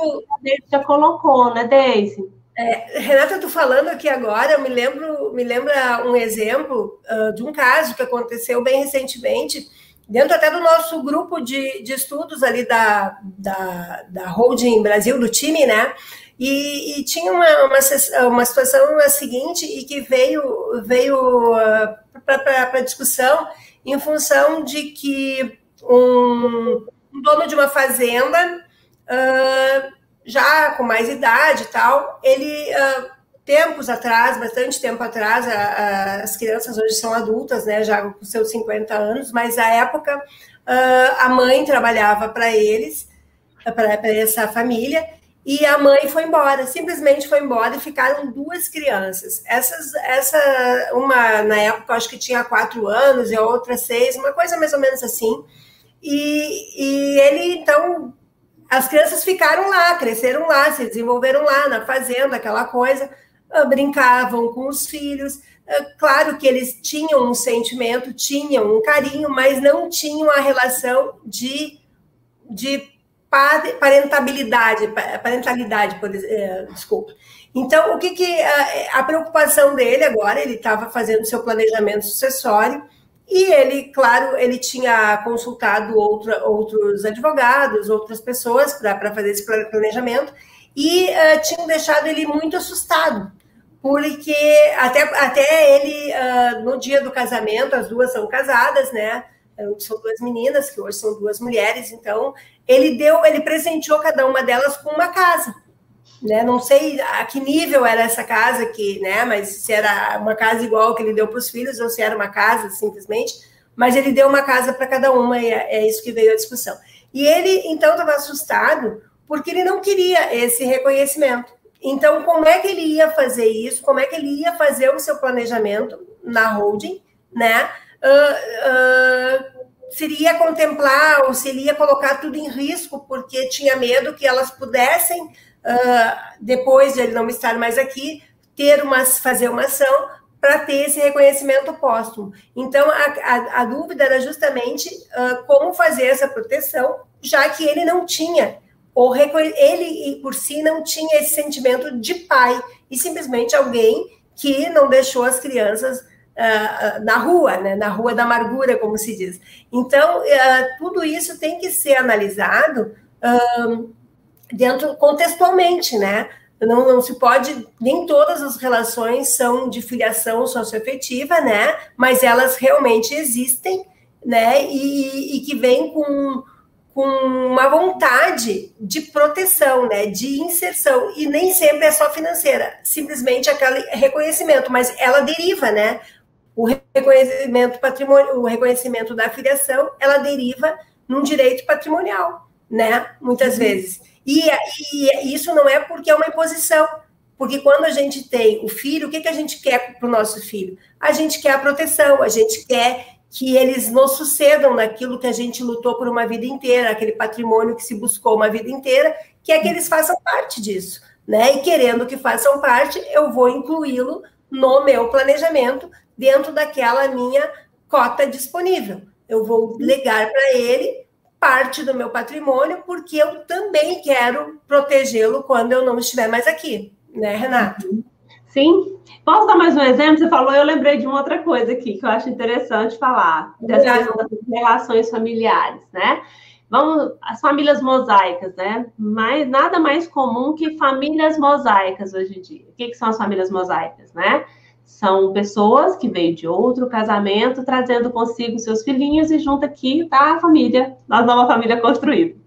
já colocou, né, Deise? É, Renata, eu tô falando aqui agora, me lembro, me lembra um exemplo uh, de um caso que aconteceu bem recentemente, dentro até do nosso grupo de, de estudos ali da, da, da Holding Brasil, do time, né? E, e tinha uma, uma, uma, situação a seguinte e que veio, veio uh, para discussão em função de que um, um dono de uma fazenda, uh, já com mais idade e tal, ele, uh, tempos atrás, bastante tempo atrás, a, a, as crianças hoje são adultas, né, já com seus 50 anos, mas à época a mãe trabalhava para eles, para essa família, e a mãe foi embora, simplesmente foi embora e ficaram duas crianças. Essas, essa, uma na época acho que tinha quatro anos e a outra seis, uma coisa mais ou menos assim. E, e ele então, as crianças ficaram lá, cresceram lá, se desenvolveram lá na fazenda, aquela coisa, brincavam com os filhos. Ah, claro que eles tinham um sentimento, tinham um carinho, mas não tinham a relação de, de parentabilidade, parentalidade, por, é, desculpa. Então, o que, que a, a preocupação dele agora, ele estava fazendo seu planejamento sucessório, e ele, claro, ele tinha consultado outra, outros advogados, outras pessoas para fazer esse planejamento, e uh, tinham deixado ele muito assustado, porque até, até ele, uh, no dia do casamento, as duas são casadas, né? São duas meninas, que hoje são duas mulheres, então ele deu, ele presenteou cada uma delas com uma casa. Né? Não sei a que nível era essa casa que, né? Mas se era uma casa igual que ele deu para os filhos ou se era uma casa simplesmente, mas ele deu uma casa para cada uma e é, é isso que veio a discussão. E ele então estava assustado porque ele não queria esse reconhecimento. Então, como é que ele ia fazer isso? Como é que ele ia fazer o seu planejamento na holding, né? Uh, uh, seria contemplar ou seria colocar tudo em risco, porque tinha medo que elas pudessem, uh, depois de ele não estar mais aqui, ter uma, fazer uma ação para ter esse reconhecimento póstumo. Então, a, a, a dúvida era justamente uh, como fazer essa proteção, já que ele não tinha, ou ele por si não tinha esse sentimento de pai, e simplesmente alguém que não deixou as crianças uh, na rua, né? na rua da amargura, como se diz. Então, uh, tudo isso tem que ser analisado uh, dentro contextualmente, né? Não, não, se pode, nem todas as relações são de filiação socioafetiva, né? Mas elas realmente existem, né? E, e que vêm com, com uma vontade de proteção, né? De inserção. E nem sempre é só financeira, simplesmente aquele reconhecimento, mas ela deriva, né? O reconhecimento patrimonial, o reconhecimento da filiação, ela deriva num direito patrimonial, né? Muitas uhum. vezes. E, e, isso não é porque é uma imposição, porque quando a gente tem o filho, o que, que a gente quer para o nosso filho? A gente quer a proteção, a gente quer que eles nos sucedam naquilo que a gente lutou por uma vida inteira, aquele patrimônio que se buscou uma vida inteira, que é que eles façam parte disso, né? E querendo que façam parte, eu vou incluí-lo no meu planejamento dentro daquela minha cota disponível. Eu vou legar para ele parte do meu patrimônio, porque eu também quero protegê-lo quando eu não estiver mais aqui, né, Renata? Sim. Posso dar mais um exemplo? Você falou, eu lembrei de uma outra coisa aqui que eu acho interessante falar, dessas relações familiares, né? Vamos, as famílias mosaicas, né? Mas nada mais comum que famílias mosaicas hoje em dia. O que, que são as famílias mosaicas, né? São pessoas que veio de outro casamento, trazendo consigo seus filhinhos e junto aqui tá a família, a nova família construída.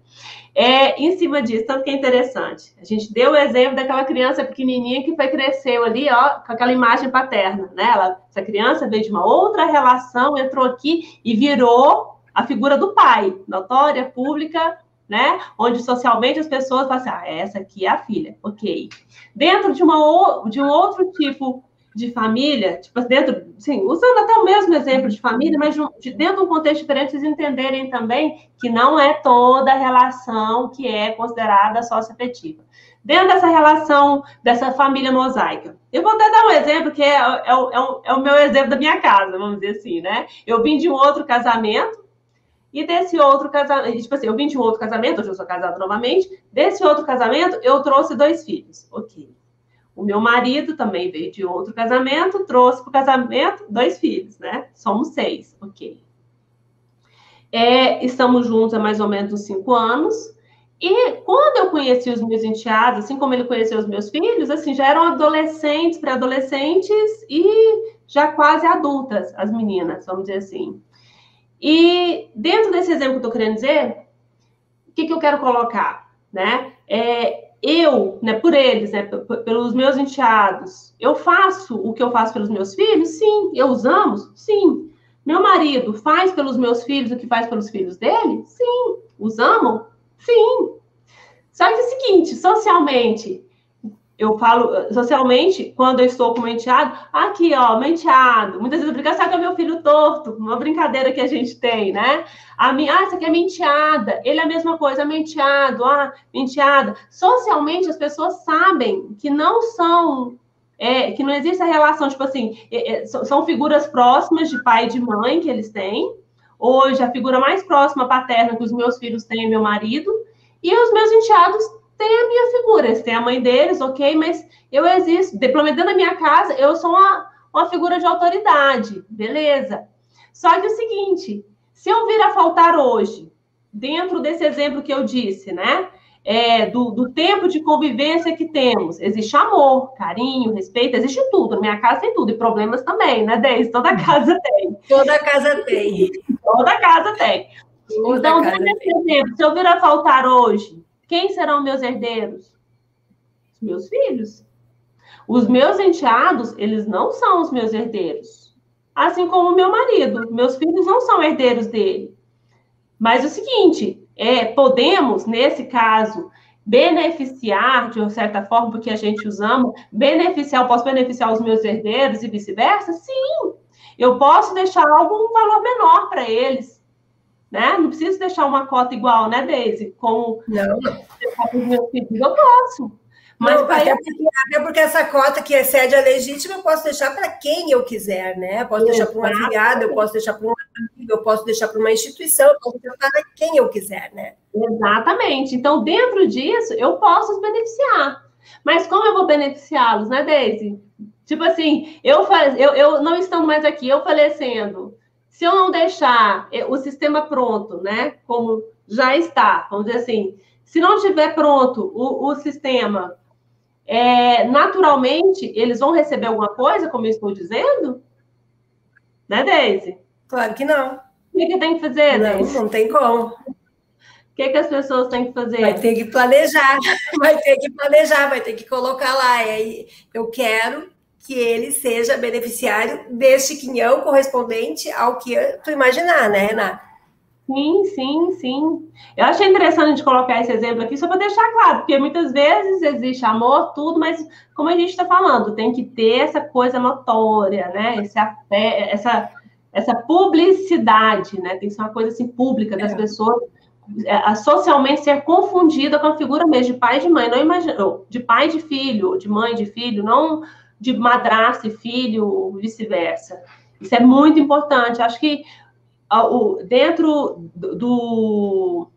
É, em cima disso, tanto que é interessante. A gente deu o exemplo daquela criança pequenininha que foi cresceu ali, ó, com aquela imagem paterna, né? Ela, essa criança veio de uma outra relação, entrou aqui e virou a figura do pai, notória, pública, né? Onde socialmente as pessoas falam assim, ah, essa aqui é a filha, ok. Dentro de, uma, de um outro tipo de família, tipo, dentro, sim, usando até o mesmo exemplo de família, mas de, dentro de um contexto diferente, vocês entenderem também que não é toda relação que é considerada socioafetiva. Dentro dessa relação, dessa família mosaica. Eu vou até dar um exemplo que é, é, é, o, é o meu exemplo da minha casa, vamos dizer assim, né? Eu vim de um outro casamento, e desse outro casamento, tipo assim, eu vim de um outro casamento, hoje eu sou casada novamente, desse outro casamento eu trouxe dois filhos. Ok. O meu marido também veio de outro casamento, trouxe para o casamento dois filhos, né? Somos seis, ok. É, estamos juntos há mais ou menos cinco anos. E quando eu conheci os meus enteados, assim como ele conheceu os meus filhos, assim, já eram adolescentes, pré-adolescentes e já quase adultas, as meninas, vamos dizer assim. E dentro desse exemplo que eu estou querendo dizer, o que, que eu quero colocar? Né? É, eu, né, por eles, né, pelos meus enteados, eu faço o que eu faço pelos meus filhos? Sim. Eu os amo? Sim. Meu marido faz pelos meus filhos o que faz pelos filhos dele? Sim. Os? Sim. Só que é o seguinte, socialmente, eu falo eh, socialmente, quando eu estou com o enteado, aqui, ó, menteado. Muitas vezes eu brinco, sabe que é meu filho torto, uma brincadeira que a gente tem, né? A minha, ah, essa aqui é menteada. Ele é a mesma coisa, menteado, ah, menteada. Socialmente, as pessoas sabem que não são, é, que não existe a relação, tipo assim, é, é, são figuras próximas de pai e de mãe que eles têm. Hoje, a figura mais próxima paterna que os meus filhos têm é meu marido. E os meus enteados tem a minha figura, eles têm a mãe deles, ok, mas eu existo, pelo menos dentro da minha casa, eu sou uma, uma figura de autoridade, beleza. Só que é o seguinte, se eu vir a faltar hoje, dentro desse exemplo que eu disse, né? É, do, do, tempo de convivência que temos. Existe amor, carinho, respeito, existe tudo. Na minha casa tem tudo, e problemas também, né, Deise? Toda casa tem. Toda casa tem. Toda casa tem. Toda então, casa desse tem. exemplo, se eu vir a faltar hoje, quem serão meus herdeiros? Os meus filhos. Os meus enteados, eles não são os meus herdeiros. Assim como o meu marido. Meus filhos não são herdeiros dele. Mas o seguinte, é, podemos, nesse caso, beneficiar, de uma certa forma, porque a gente os ama, beneficiar, posso beneficiar os meus herdeiros e vice-versa? Sim. Eu posso deixar algum valor menor para eles né? Não preciso deixar uma cota igual, né, Deise? Com não. eu posso. Mas não, até, porque, até, porque, essa cota que excede a legítima, eu posso deixar para quem eu quiser, né? Eu posso deixar para uma afiliada, eu posso deixar para um amigo, eu posso deixar para uma instituição, eu posso deixar para quem eu quiser, né? Exatamente. Então, dentro disso, eu posso os beneficiar. Mas como eu vou beneficiá-los, né, Deise? Tipo assim, eu, faz, eu, eu não estando mais aqui, eu falecendo, se eu não deixar o sistema pronto, né, como já está, vamos dizer assim, se não tiver pronto o, o sistema, é, naturalmente, eles vão receber alguma coisa, como eu estou dizendo? Né, Deise? Claro que não. O que, que tem que fazer, Não, Deise? não tem como. O que, que as pessoas têm que fazer? Vai ter que planejar, vai ter que planejar, vai ter que colocar lá. E aí, eu quero que ele seja beneficiário deste quinhão correspondente ao que tu imaginar, né, Renata? Sim, sim, sim. Eu achei interessante a gente colocar esse exemplo aqui só para deixar claro, porque muitas vezes existe amor, tudo, mas como a gente está falando, tem que ter essa coisa notória, né? Esse, essa, essa publicidade, né? Tem que ser uma coisa assim pública das é. pessoas é, socialmente ser confundida com a figura mesmo de pai e de mãe, não imagina, de pai e de filho, de mãe e de filho, não de madrasta e filho, vice-versa. Isso é muito importante. Acho que dentro do,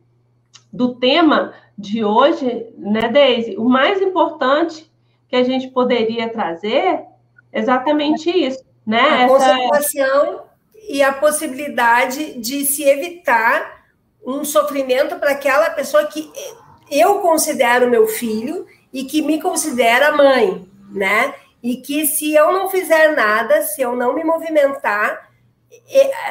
do tema de hoje, né, Deise, o mais importante que a gente poderia trazer é exatamente isso, né? A Essa... concentração e a possibilidade de se evitar um sofrimento para aquela pessoa que eu considero meu filho e que me considera mãe, né? E que se eu não fizer nada, se eu não me movimentar,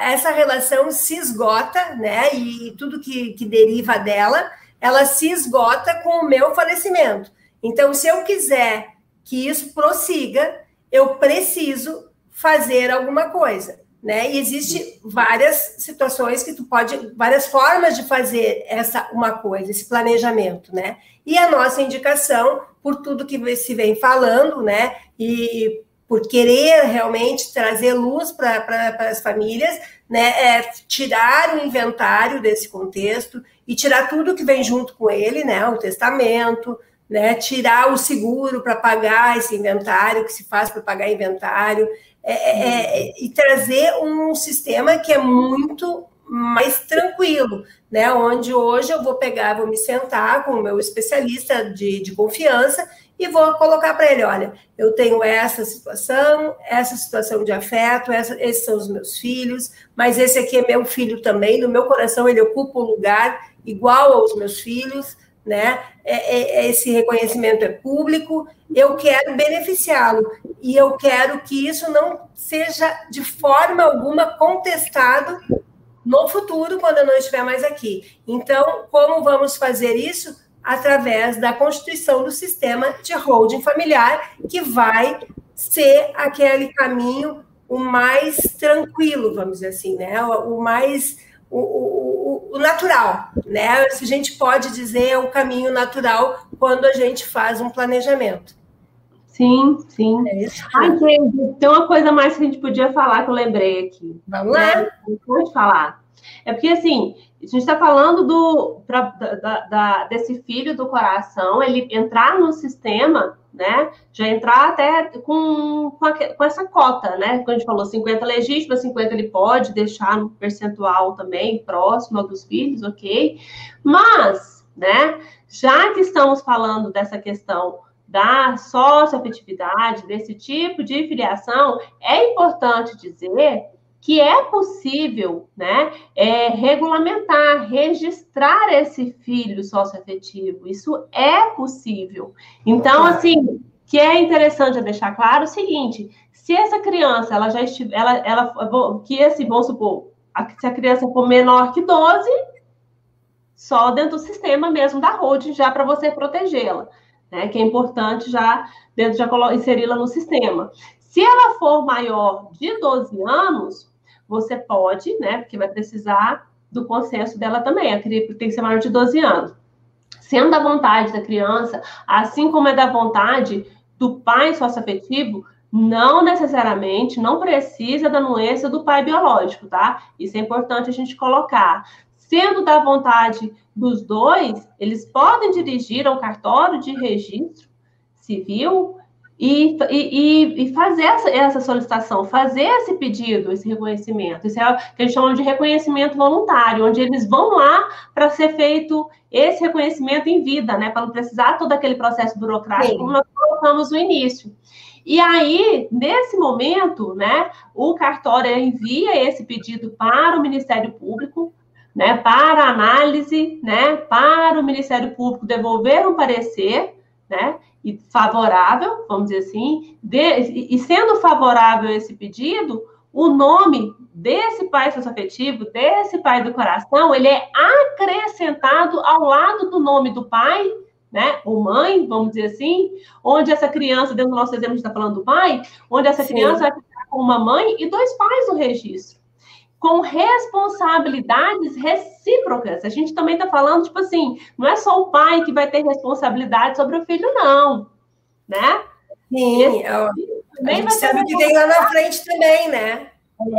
essa relação se esgota, né? E tudo que, que deriva dela, ela se esgota com o meu falecimento. Então, se eu quiser que isso prossiga, eu preciso fazer alguma coisa, né? E existe várias situações que tu pode, várias formas de fazer essa uma coisa, esse planejamento, né? E a nossa indicação, por tudo que se vem falando, né? E por querer realmente trazer luz para as famílias, né, é tirar o inventário desse contexto e tirar tudo que vem junto com ele, né, o testamento, né, tirar o seguro para pagar esse inventário, que se faz para pagar inventário, é, é, é, e trazer um sistema que é muito mais tranquilo, né? Onde hoje eu vou pegar, vou me sentar com o meu especialista de, de confiança e vou colocar para ele: olha, eu tenho essa situação, essa situação de afeto, essa, esses são os meus filhos, mas esse aqui é meu filho também, no meu coração ele ocupa um lugar igual aos meus filhos, né? É, é, é esse reconhecimento é público, eu quero beneficiá-lo e eu quero que isso não seja de forma alguma contestado no futuro, quando eu não estiver mais aqui. Então, como vamos fazer isso? através da constituição do sistema de holding familiar, que vai ser aquele caminho o mais tranquilo, vamos dizer assim, né? O, mais o, o, o, natural, né? Se a gente pode dizer é o caminho natural quando a gente faz um planejamento. Sim, sim. É isso. Ai, tem uma coisa mais que a gente podia falar que eu lembrei aqui. Vamos né? lá. Pode falar. É porque assim, a gente está falando do, pra, da, da, desse filho do coração, ele entrar no sistema, né? Já entrar até com, com, a, com, essa cota, né? Quando a gente falou 50 legítima, 50 ele pode deixar no percentual também, próximo dos filhos, ok? Mas, né? Já que estamos falando dessa questão da socioafetividade, desse tipo de filiação, é importante dizer que é possível né, é, regulamentar, registrar esse filho socioafetivo. Isso é possível. Então, assim, que é interessante deixar claro o seguinte: se essa criança ela já estiver, ela, ela que esse, vamos supor, se a criança for menor que 12, só dentro do sistema mesmo da holding, já para você protegê-la. Né, que é importante já dentro de inseri-la no sistema. Se ela for maior de 12 anos, você pode, né? Porque vai precisar do consenso dela também. A criança tem que ser maior de 12 anos. Sendo da vontade da criança, assim como é da vontade do pai socioafetivo, não necessariamente, não precisa da anuência do pai biológico, tá? Isso é importante a gente colocar. Sendo da vontade dos dois, eles podem dirigir ao cartório de registro civil e, e, e fazer essa, essa, solicitação, fazer esse pedido, esse reconhecimento. Isso é o que eles chamam de reconhecimento voluntário, onde eles vão lá para ser feito esse reconhecimento em vida, né? Para não precisar todo aquele processo burocrático, Sim. como nós colocamos no início. E aí, nesse momento, né, o cartório envia esse pedido para o Ministério Público, né, para análise, né, para o Ministério Público devolver um parecer, né, e favorável, vamos dizer assim, de, e sendo favorável esse pedido, o nome desse pai socioafetivo, desse pai do coração, ele é acrescentado ao lado do nome do pai, né, ou mãe, vamos dizer assim, onde essa criança, dentro do nosso exemplo, a gente está falando do pai, onde essa Sim. criança vai ficar com uma mãe e dois pais no registro, com responsabilidades recíprocas. A gente também está falando, tipo assim, não é só o pai que vai ter responsabilidade sobre o filho, não, né? Sim, Esse, a gente sabe que tem lá na frente também, né?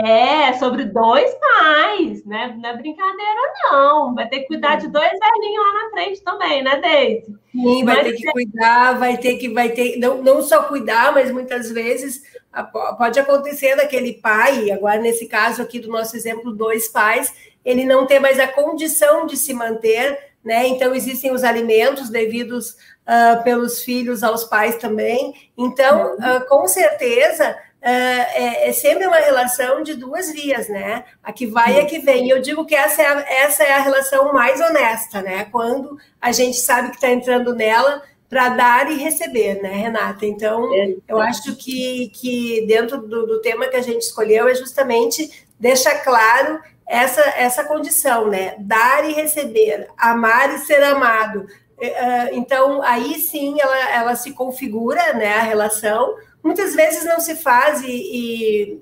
É, sobre dois pais, né? Não é brincadeira, não. Vai ter que cuidar de dois velhinhos lá na frente também, né, Deise? Sim, vai mas ter que é... cuidar, vai ter que, vai ter, não, não só cuidar, mas muitas vezes pode acontecer daquele pai, agora nesse caso aqui do nosso exemplo, dois pais, ele não ter mais a condição de se manter, né? Então existem os alimentos devidos uh, pelos filhos aos pais também. Então, uh, com certeza é, é, sempre uma relação de duas vias, né? A que vai e a que vem. Eu digo que essa é a, essa é a relação mais honesta, né? Quando a gente sabe que está entrando nela para dar e receber, né, Renata? Então, eu acho que, que dentro do, do tema que a gente escolheu é justamente deixar claro essa, essa condição, né? Dar e receber, amar e ser amado. Então, aí sim ela, ela se configura, né, a relação, muitas vezes não se faz e, e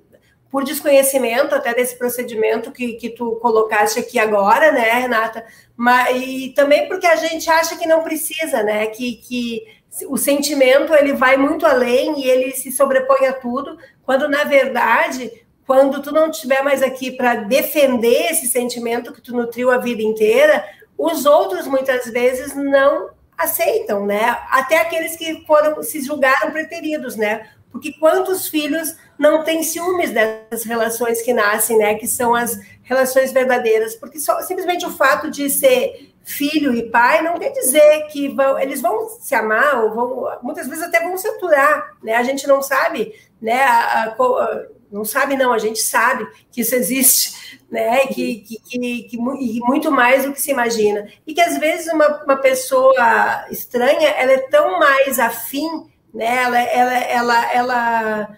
por desconhecimento até desse procedimento que, que tu colocaste aqui agora, né, Renata? Mas, e também porque a gente acha que não precisa, né? Que, que o sentimento ele vai muito além e ele se sobrepõe a tudo, quando na verdade, quando tu não estiver mais aqui para defender esse sentimento que tu nutriu a vida inteira, os outros muitas vezes não aceitam, né? Até aqueles que foram se julgaram preteridos, né? Porque quantos filhos não têm ciúmes dessas relações que nascem, né? Que são as relações verdadeiras. Porque só, simplesmente o fato de ser filho e pai não quer dizer que vão, eles vão se amar ou vão, muitas vezes até vão se aturar, né? A gente não sabe, né? A, a, não sabe não, a gente sabe que isso existe, né? Que, que, que, que, muito mais do que se imagina e que às vezes uma, uma pessoa estranha ela é tão mais afim né? Ela, ela, ela, ela,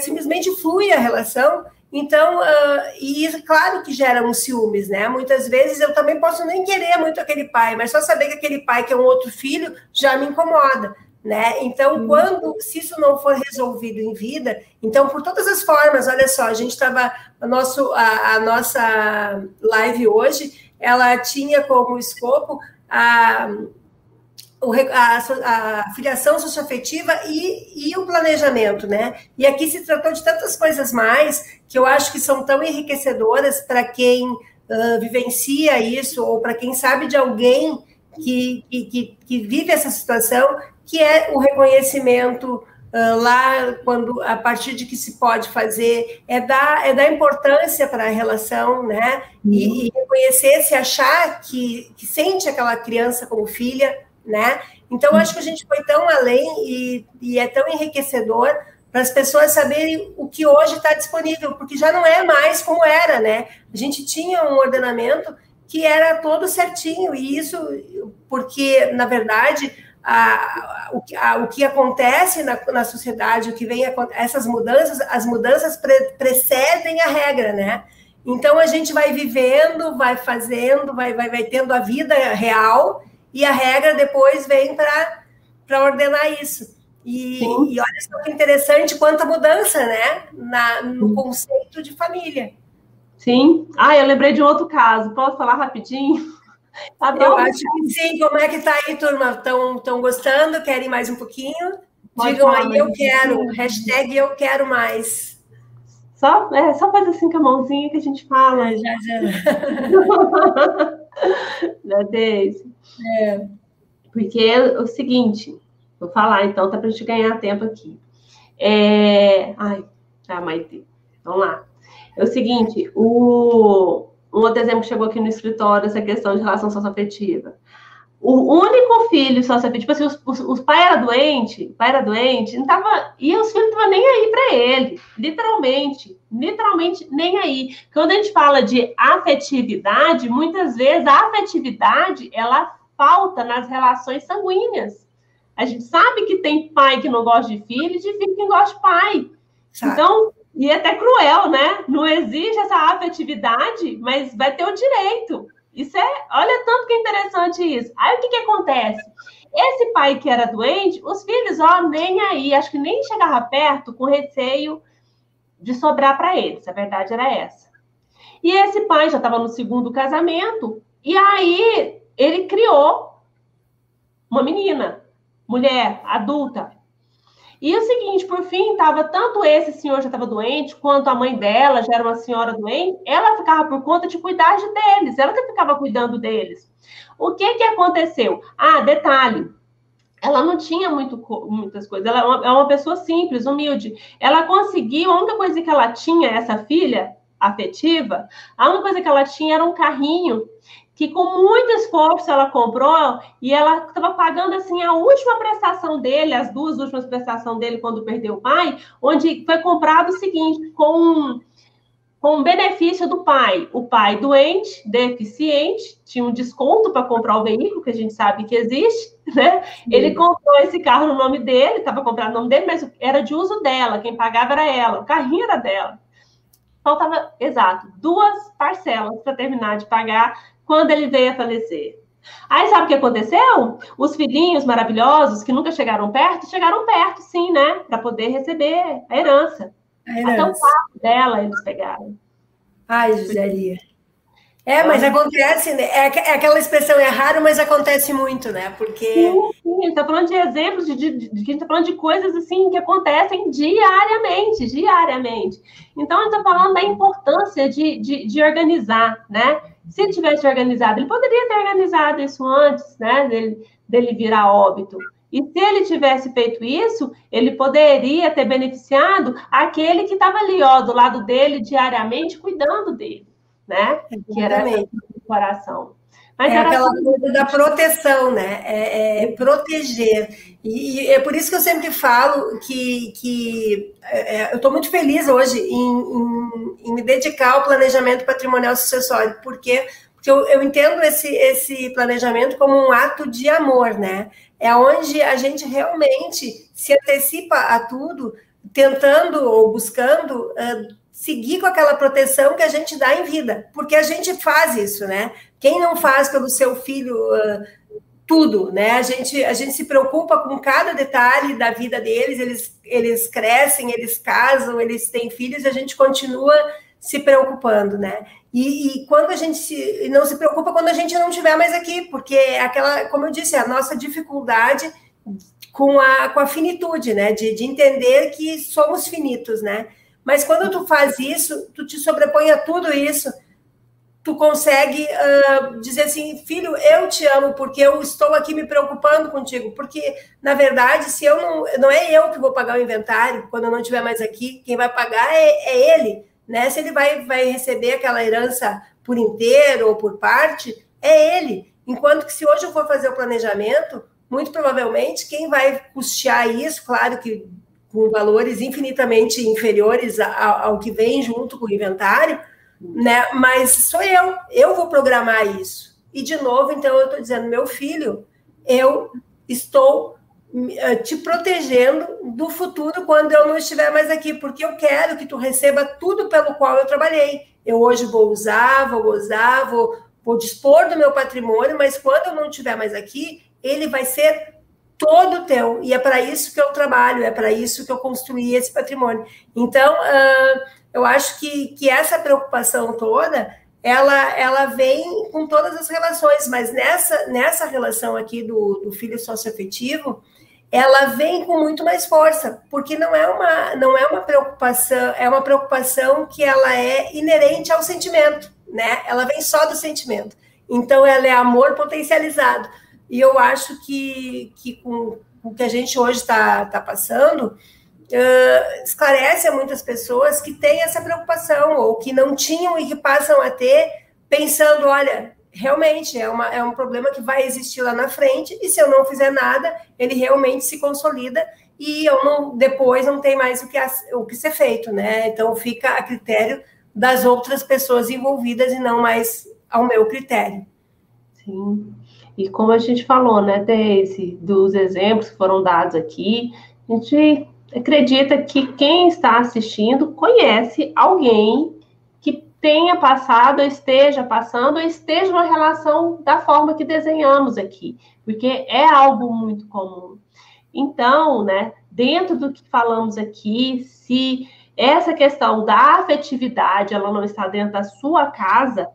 simplesmente flui a relação. Então, uh, e claro que gera um ciúmes, né? Muitas vezes eu também posso nem querer muito aquele pai, mas só saber que aquele pai que é um outro filho já me incomoda, né? Então, hum. quando se isso não for resolvido em vida, então por todas as formas, olha só, a gente estava a, nosso, a, a nossa live hoje, ela tinha como escopo a a, a filiação socioafetiva e, e o planejamento, né? E aqui se tratou de tantas coisas mais que eu acho que são tão enriquecedoras para quem uh, vivencia isso ou para quem sabe de alguém que, que, que, vive essa situação, que é o reconhecimento Uh, lá quando a partir de que se pode fazer é dar é dar importância para a relação né uhum. e, e, reconhecer se achar que, que sente aquela criança como filha né? Então, acho que a gente foi tão além e, e é tão enriquecedor para as pessoas saberem o que hoje está disponível, porque já não é mais como era, né? A gente tinha um ordenamento que era todo certinho, e isso porque, na verdade, a, a, o que acontece na, na sociedade, o que vem, essas mudanças, as mudanças pre, precedem a regra, né? Então a gente vai vivendo, vai fazendo, vai, vai, vai tendo a vida real, e a regra depois vem para ordenar isso. E, e, olha só que interessante quanta mudança, né, na, no conceito de família. Sim. Ah, eu lembrei de um outro caso. Posso falar rapidinho? Adoro. Eu acho que sim. Como é que tá aí, turma? Estão gostando? Querem mais um pouquinho? Pode Digam falar, aí, eu quero. Hashtag eu quero mais. Só, é, só faz assim com a mãozinha que a gente fala. É, já, já. Né, Deise? É. Porque é o seguinte, vou falar então, tá para a gente ganhar tempo aqui. É... Ai, tá, Maite. Vamos lá. É o seguinte, o... um outro exemplo que chegou aqui no escritório, essa questão de relação socioafetiva. o único filho sabia, tipo assim, os, os, os pai era doente, pai era doente, não tava, e os filhos não estavam nem aí para ele, literalmente, literalmente nem aí. Quando a gente fala de afetividade, muitas vezes a afetividade, ela falta nas relações sanguíneas. A gente sabe que tem pai que não gosta de filho e de filho que gosta de pai. Sabe. Então, e é até cruel, né? Não exige essa afetividade, mas vai ter o direito. Isso é, olha tanto que é interessante isso. Aí o que, que acontece? Esse pai que era doente, os filhos, ó, nem aí, acho que nem chegava perto com receio de sobrar para eles. A verdade era essa. E esse pai já estava no segundo casamento, e aí ele criou uma menina, mulher, adulta, e o seguinte, por fim, estava tanto esse senhor já estava doente, quanto a mãe dela já era uma senhora doente, ela ficava por conta de cuidar de deles, ela que ficava cuidando deles. O que que aconteceu? Ah, detalhe, ela não tinha muito, muitas coisas, ela é uma, é uma pessoa simples, humilde. Ela conseguiu, a única coisa que ela tinha, essa filha afetiva, a única coisa que ela tinha era um carrinho que com muito esforço ela comprou e ela estava pagando assim a última prestação dele, as duas últimas prestações dele quando perdeu o pai, onde foi comprado o seguinte, com com benefício do pai. O pai doente, deficiente, tinha um desconto para comprar o veículo, que a gente sabe que existe, né? Ele comprou esse carro no nome dele, estava comprado no nome dele, mas era de uso dela, quem pagava era ela, o carrinho era dela. Faltava, exato, duas parcelas para terminar de pagar quando ele veio a falecer. Aí sabe o que aconteceu? Os filhinhos maravilhosos que nunca chegaram perto, chegaram perto, sim, né? Para poder receber a herança. a herança. Até o quarto dela eles pegaram. Ai, Joselia. É, mas acontece, né? É, é, aquela expressão, é raro, mas acontece muito, né? Porque. Sim, sim, a gente está falando de exemplos, de, de, de, a gente está falando de coisas assim que acontecem diariamente, diariamente. Então, a gente está falando da importância de, de, de organizar, né? Se ele tivesse organizado, ele poderia ter organizado isso antes, né, dele, dele virar óbito. E se ele tivesse feito isso, ele poderia ter beneficiado aquele que estava ali, ó, do lado dele diariamente, cuidando dele, né? Exatamente. Que era o coração. Mas é aquela assim, coisa da proteção, né? É, é proteger. E, e, é por isso que eu sempre falo que, que é, é eu estou muito feliz hoje em, em, em, me dedicar ao planejamento patrimonial sucessório, porque, porque eu, eu entendo esse, esse planejamento como um ato de amor, né? É onde a gente realmente se antecipa a tudo, tentando ou buscando uh, seguir com aquela proteção que a gente dá em vida, porque a gente faz isso, né? Quem não faz pelo seu filho uh, tudo, né? A gente, a gente se preocupa com cada detalhe da vida deles, eles, eles crescem, eles casam, eles têm filhos, e a gente continua se preocupando, né? E, e, quando a gente se, não se preocupa quando a gente não estiver mais aqui, porque é aquela, como eu disse, é a nossa dificuldade com a, com a finitude, né? De, de entender que somos finitos, né? Mas quando tu faz isso, tu te sobrepõe a tudo isso, tu consegue uh, dizer assim, filho, eu te amo porque eu estou aqui me preocupando contigo, porque na verdade, se eu não, não é eu que vou pagar o inventário quando eu não estiver mais aqui, quem vai pagar é, é ele, né? Se ele vai, vai receber aquela herança por inteiro ou por parte, é ele. Enquanto que se hoje eu for fazer o planejamento, muito provavelmente quem vai custear isso, claro que com valores infinitamente inferiores ao, que vem junto com o inventário, né? Mas sou eu, eu vou programar isso. E de novo, então eu estou dizendo, meu filho, eu estou eh, te protegendo do futuro quando eu não estiver mais aqui, porque eu quero que tu receba tudo pelo qual eu trabalhei. Eu hoje vou usar, vou gozar, vou, vou dispor do meu patrimônio, mas quando eu não estiver mais aqui, ele vai ser todo teu. E é para isso que eu trabalho, é para isso que eu construí esse patrimônio. Então, uh, eu acho que, que essa preocupação toda, ela, ela vem com todas as relações, mas nessa, nessa relação aqui do, do filho socioafetivo, ela vem com muito mais força, porque não é uma não é uma preocupação, é uma preocupação que ela é inerente ao sentimento, né? Ela vem só do sentimento. Então ela é amor potencializado. E eu acho que, que com, com o que a gente hoje está tá passando, uh, esclarece a muitas pessoas que têm essa preocupação, ou que não tinham e que passam a ter, pensando: olha, realmente é, uma, é um problema que vai existir lá na frente, e se eu não fizer nada, ele realmente se consolida e eu não, depois não tem mais o que, o que ser feito, né? Então fica a critério das outras pessoas envolvidas e não mais ao meu critério. Sim. E como a gente falou, né, Deise, dos exemplos que foram dados aqui, a gente acredita que quem está assistindo conhece alguém que tenha passado, esteja passando, esteja numa relação da forma que desenhamos aqui, porque é algo muito comum. Então, né, dentro do que falamos aqui, se essa questão da afetividade ela não está dentro da sua casa,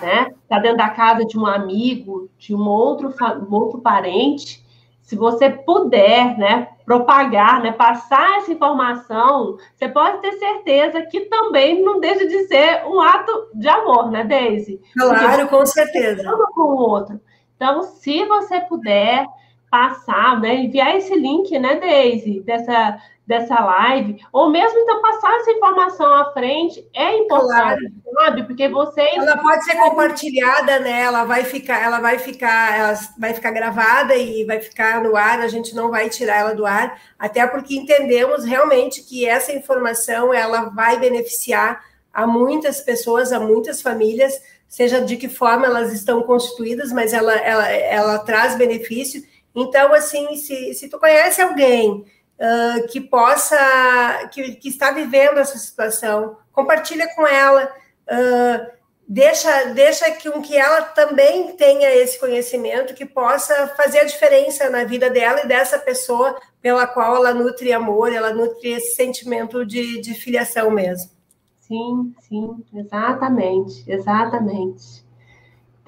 né? Está dentro da casa de um amigo, de um outro, um outro parente. Se você puder, né, propagar, né, passar essa informação, você pode ter certeza que também não deixa de ser um ato de amor, né, Deise? Claro, com certeza. Um com o outro. Então, se você puder passar, né, enviar esse link, né, Deise, dessa dessa live, ou mesmo então passar essa informação à frente é importante, claro. sabe? Porque vocês ela pode ser compartilhada, né? Ela vai ficar, ela vai ficar, ela vai ficar gravada e vai ficar no ar. A gente não vai tirar ela do ar, até porque entendemos realmente que essa informação ela vai beneficiar a muitas pessoas, a muitas famílias, seja de que forma elas estão constituídas, mas ela ela, ela traz benefício. Então, assim, se, se tu conhece alguém uh, que possa, que, que, está vivendo essa situação, compartilha com ela, uh, deixa, deixa que, que ela também tenha esse conhecimento, que possa fazer a diferença na vida dela e dessa pessoa pela qual ela nutre amor, ela nutre esse sentimento de, de filiação mesmo. Sim, sim, exatamente, exatamente.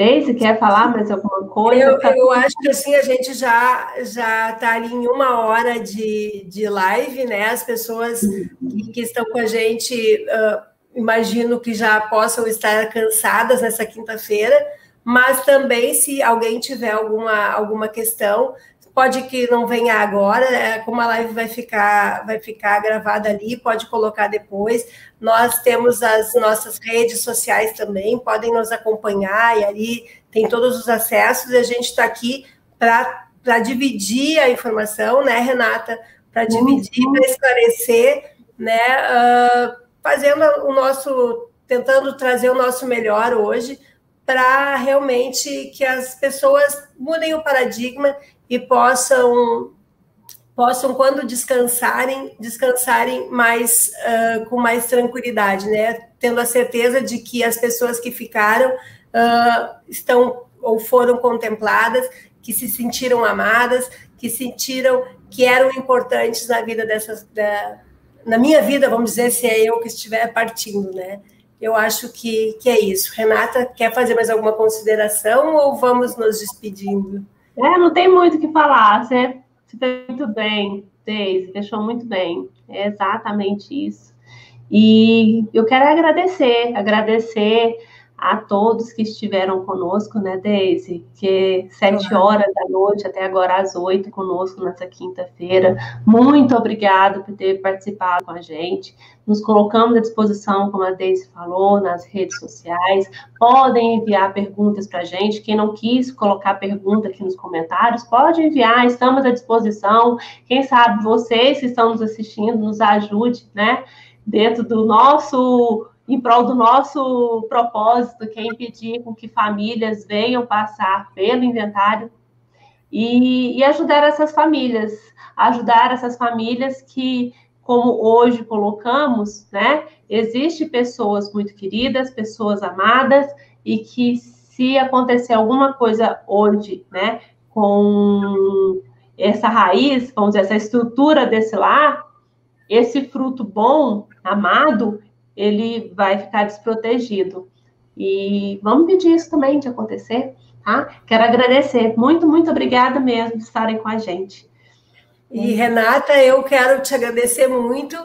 Daisy, quer falar mais alguma coisa? Eu, eu acho que assim a gente já já está ali em uma hora de, de live, né? As pessoas que, que estão com a gente, uh, imagino que já possam estar cansadas nessa quinta-feira, mas também se alguém tiver alguma, alguma questão, pode que não venha agora, né? como a live vai ficar, vai ficar gravada ali, pode colocar depois. Nós temos as nossas redes sociais também, podem nos acompanhar e ali tem todos os acessos, e a gente está aqui para dividir a informação, né, Renata? Para dividir, uhum. para esclarecer, né? Uh, fazendo o nosso, tentando trazer o nosso melhor hoje para realmente que as pessoas mudem o paradigma e possam possam quando descansarem descansarem mais uh, com mais tranquilidade, né? Tendo a certeza de que as pessoas que ficaram uh, estão ou foram contempladas, que se sentiram amadas, que sentiram que eram importantes na vida dessas da, na minha vida, vamos dizer, se é eu que estiver partindo, né? Eu acho que, que é isso. Renata, quer fazer mais alguma consideração ou vamos nos despedindo? É, não tem muito o que falar. Você, você fez muito bem, Deise, deixou muito bem. É exatamente isso. E eu quero agradecer, agradecer a todos que estiveram conosco, né, Deise? Que sete horas da noite até agora às oito conosco nessa quinta-feira. Muito obrigado por ter participado com a gente. Nos colocamos à disposição, como a Deise falou, nas redes sociais. Podem enviar perguntas para a gente. Quem não quis colocar pergunta aqui nos comentários, pode enviar, estamos à disposição. Quem sabe vocês que estão nos assistindo, nos ajude, né? Dentro do nosso em prol do nosso propósito, que é impedir com que famílias venham passar pelo inventário e, e ajudar essas famílias, ajudar essas famílias que, como hoje colocamos, né, existe pessoas muito queridas, pessoas amadas e que se acontecer alguma coisa hoje, né, com essa raiz, vamos dizer, essa estrutura desse lar, esse fruto bom, amado, ele vai ficar desprotegido. E vamos pedir isso também de acontecer, tá? Quero agradecer. Muito, muito obrigada mesmo por estarem com a gente. E Renata, eu quero te agradecer muito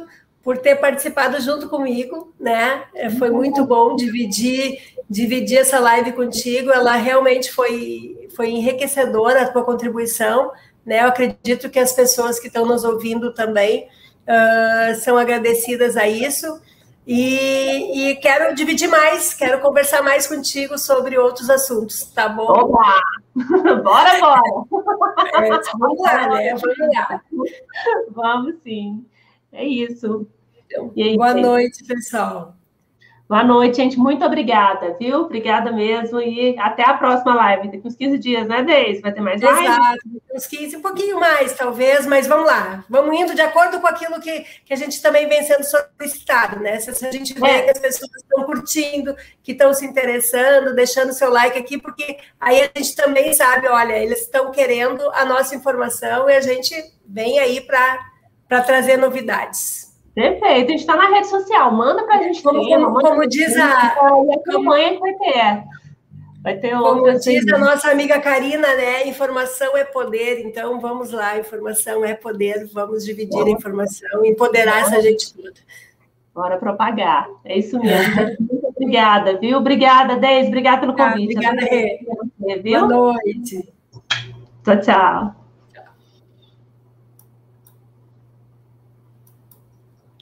por ter participado junto comigo, né? Foi muito bom dividir dividir essa live contigo. Ela realmente foi foi enriquecedora a tua contribuição, né? Eu acredito que as pessoas que estão nos ouvindo também uh, são agradecidas a isso. E, e, quero dividir mais, quero conversar mais contigo sobre outros assuntos, tá bom? Opa! bora, bora! É, vamos lá, né? Vamos lá. Vamos sim. É isso. Então, aí, boa noite, pessoal. Boa noite, gente. Muito obrigada, viu? Obrigada mesmo. E até a próxima live. Daqui uns 15 dias, né, Deise? Vai ter mais live? Exato. Uns 15, um pouquinho mais, talvez, mas vamos lá. Vamos indo de acordo com aquilo que, que a gente também vem sendo solicitado, né? Se a gente vê é. que as pessoas estão curtindo, que estão se interessando, deixando seu like aqui, porque aí a gente também sabe, olha, eles estão querendo a nossa informação e a gente vem aí para trazer novidades. Perfeito, a gente está na rede social, manda para a gente como, tema, como, diz a, campanha que vai ter. Vai ter Como diz a nossa amiga Karina, né? Informação é poder, então vamos lá, informação é poder, vamos dividir Bom. a informação, empoderar Bom. essa gente toda. Bora propagar, é isso mesmo. Muito obrigada, viu? Obrigada, Deise, obrigada pelo convite. Ah, obrigada, Rê. Boa noite. Tchau, tchau.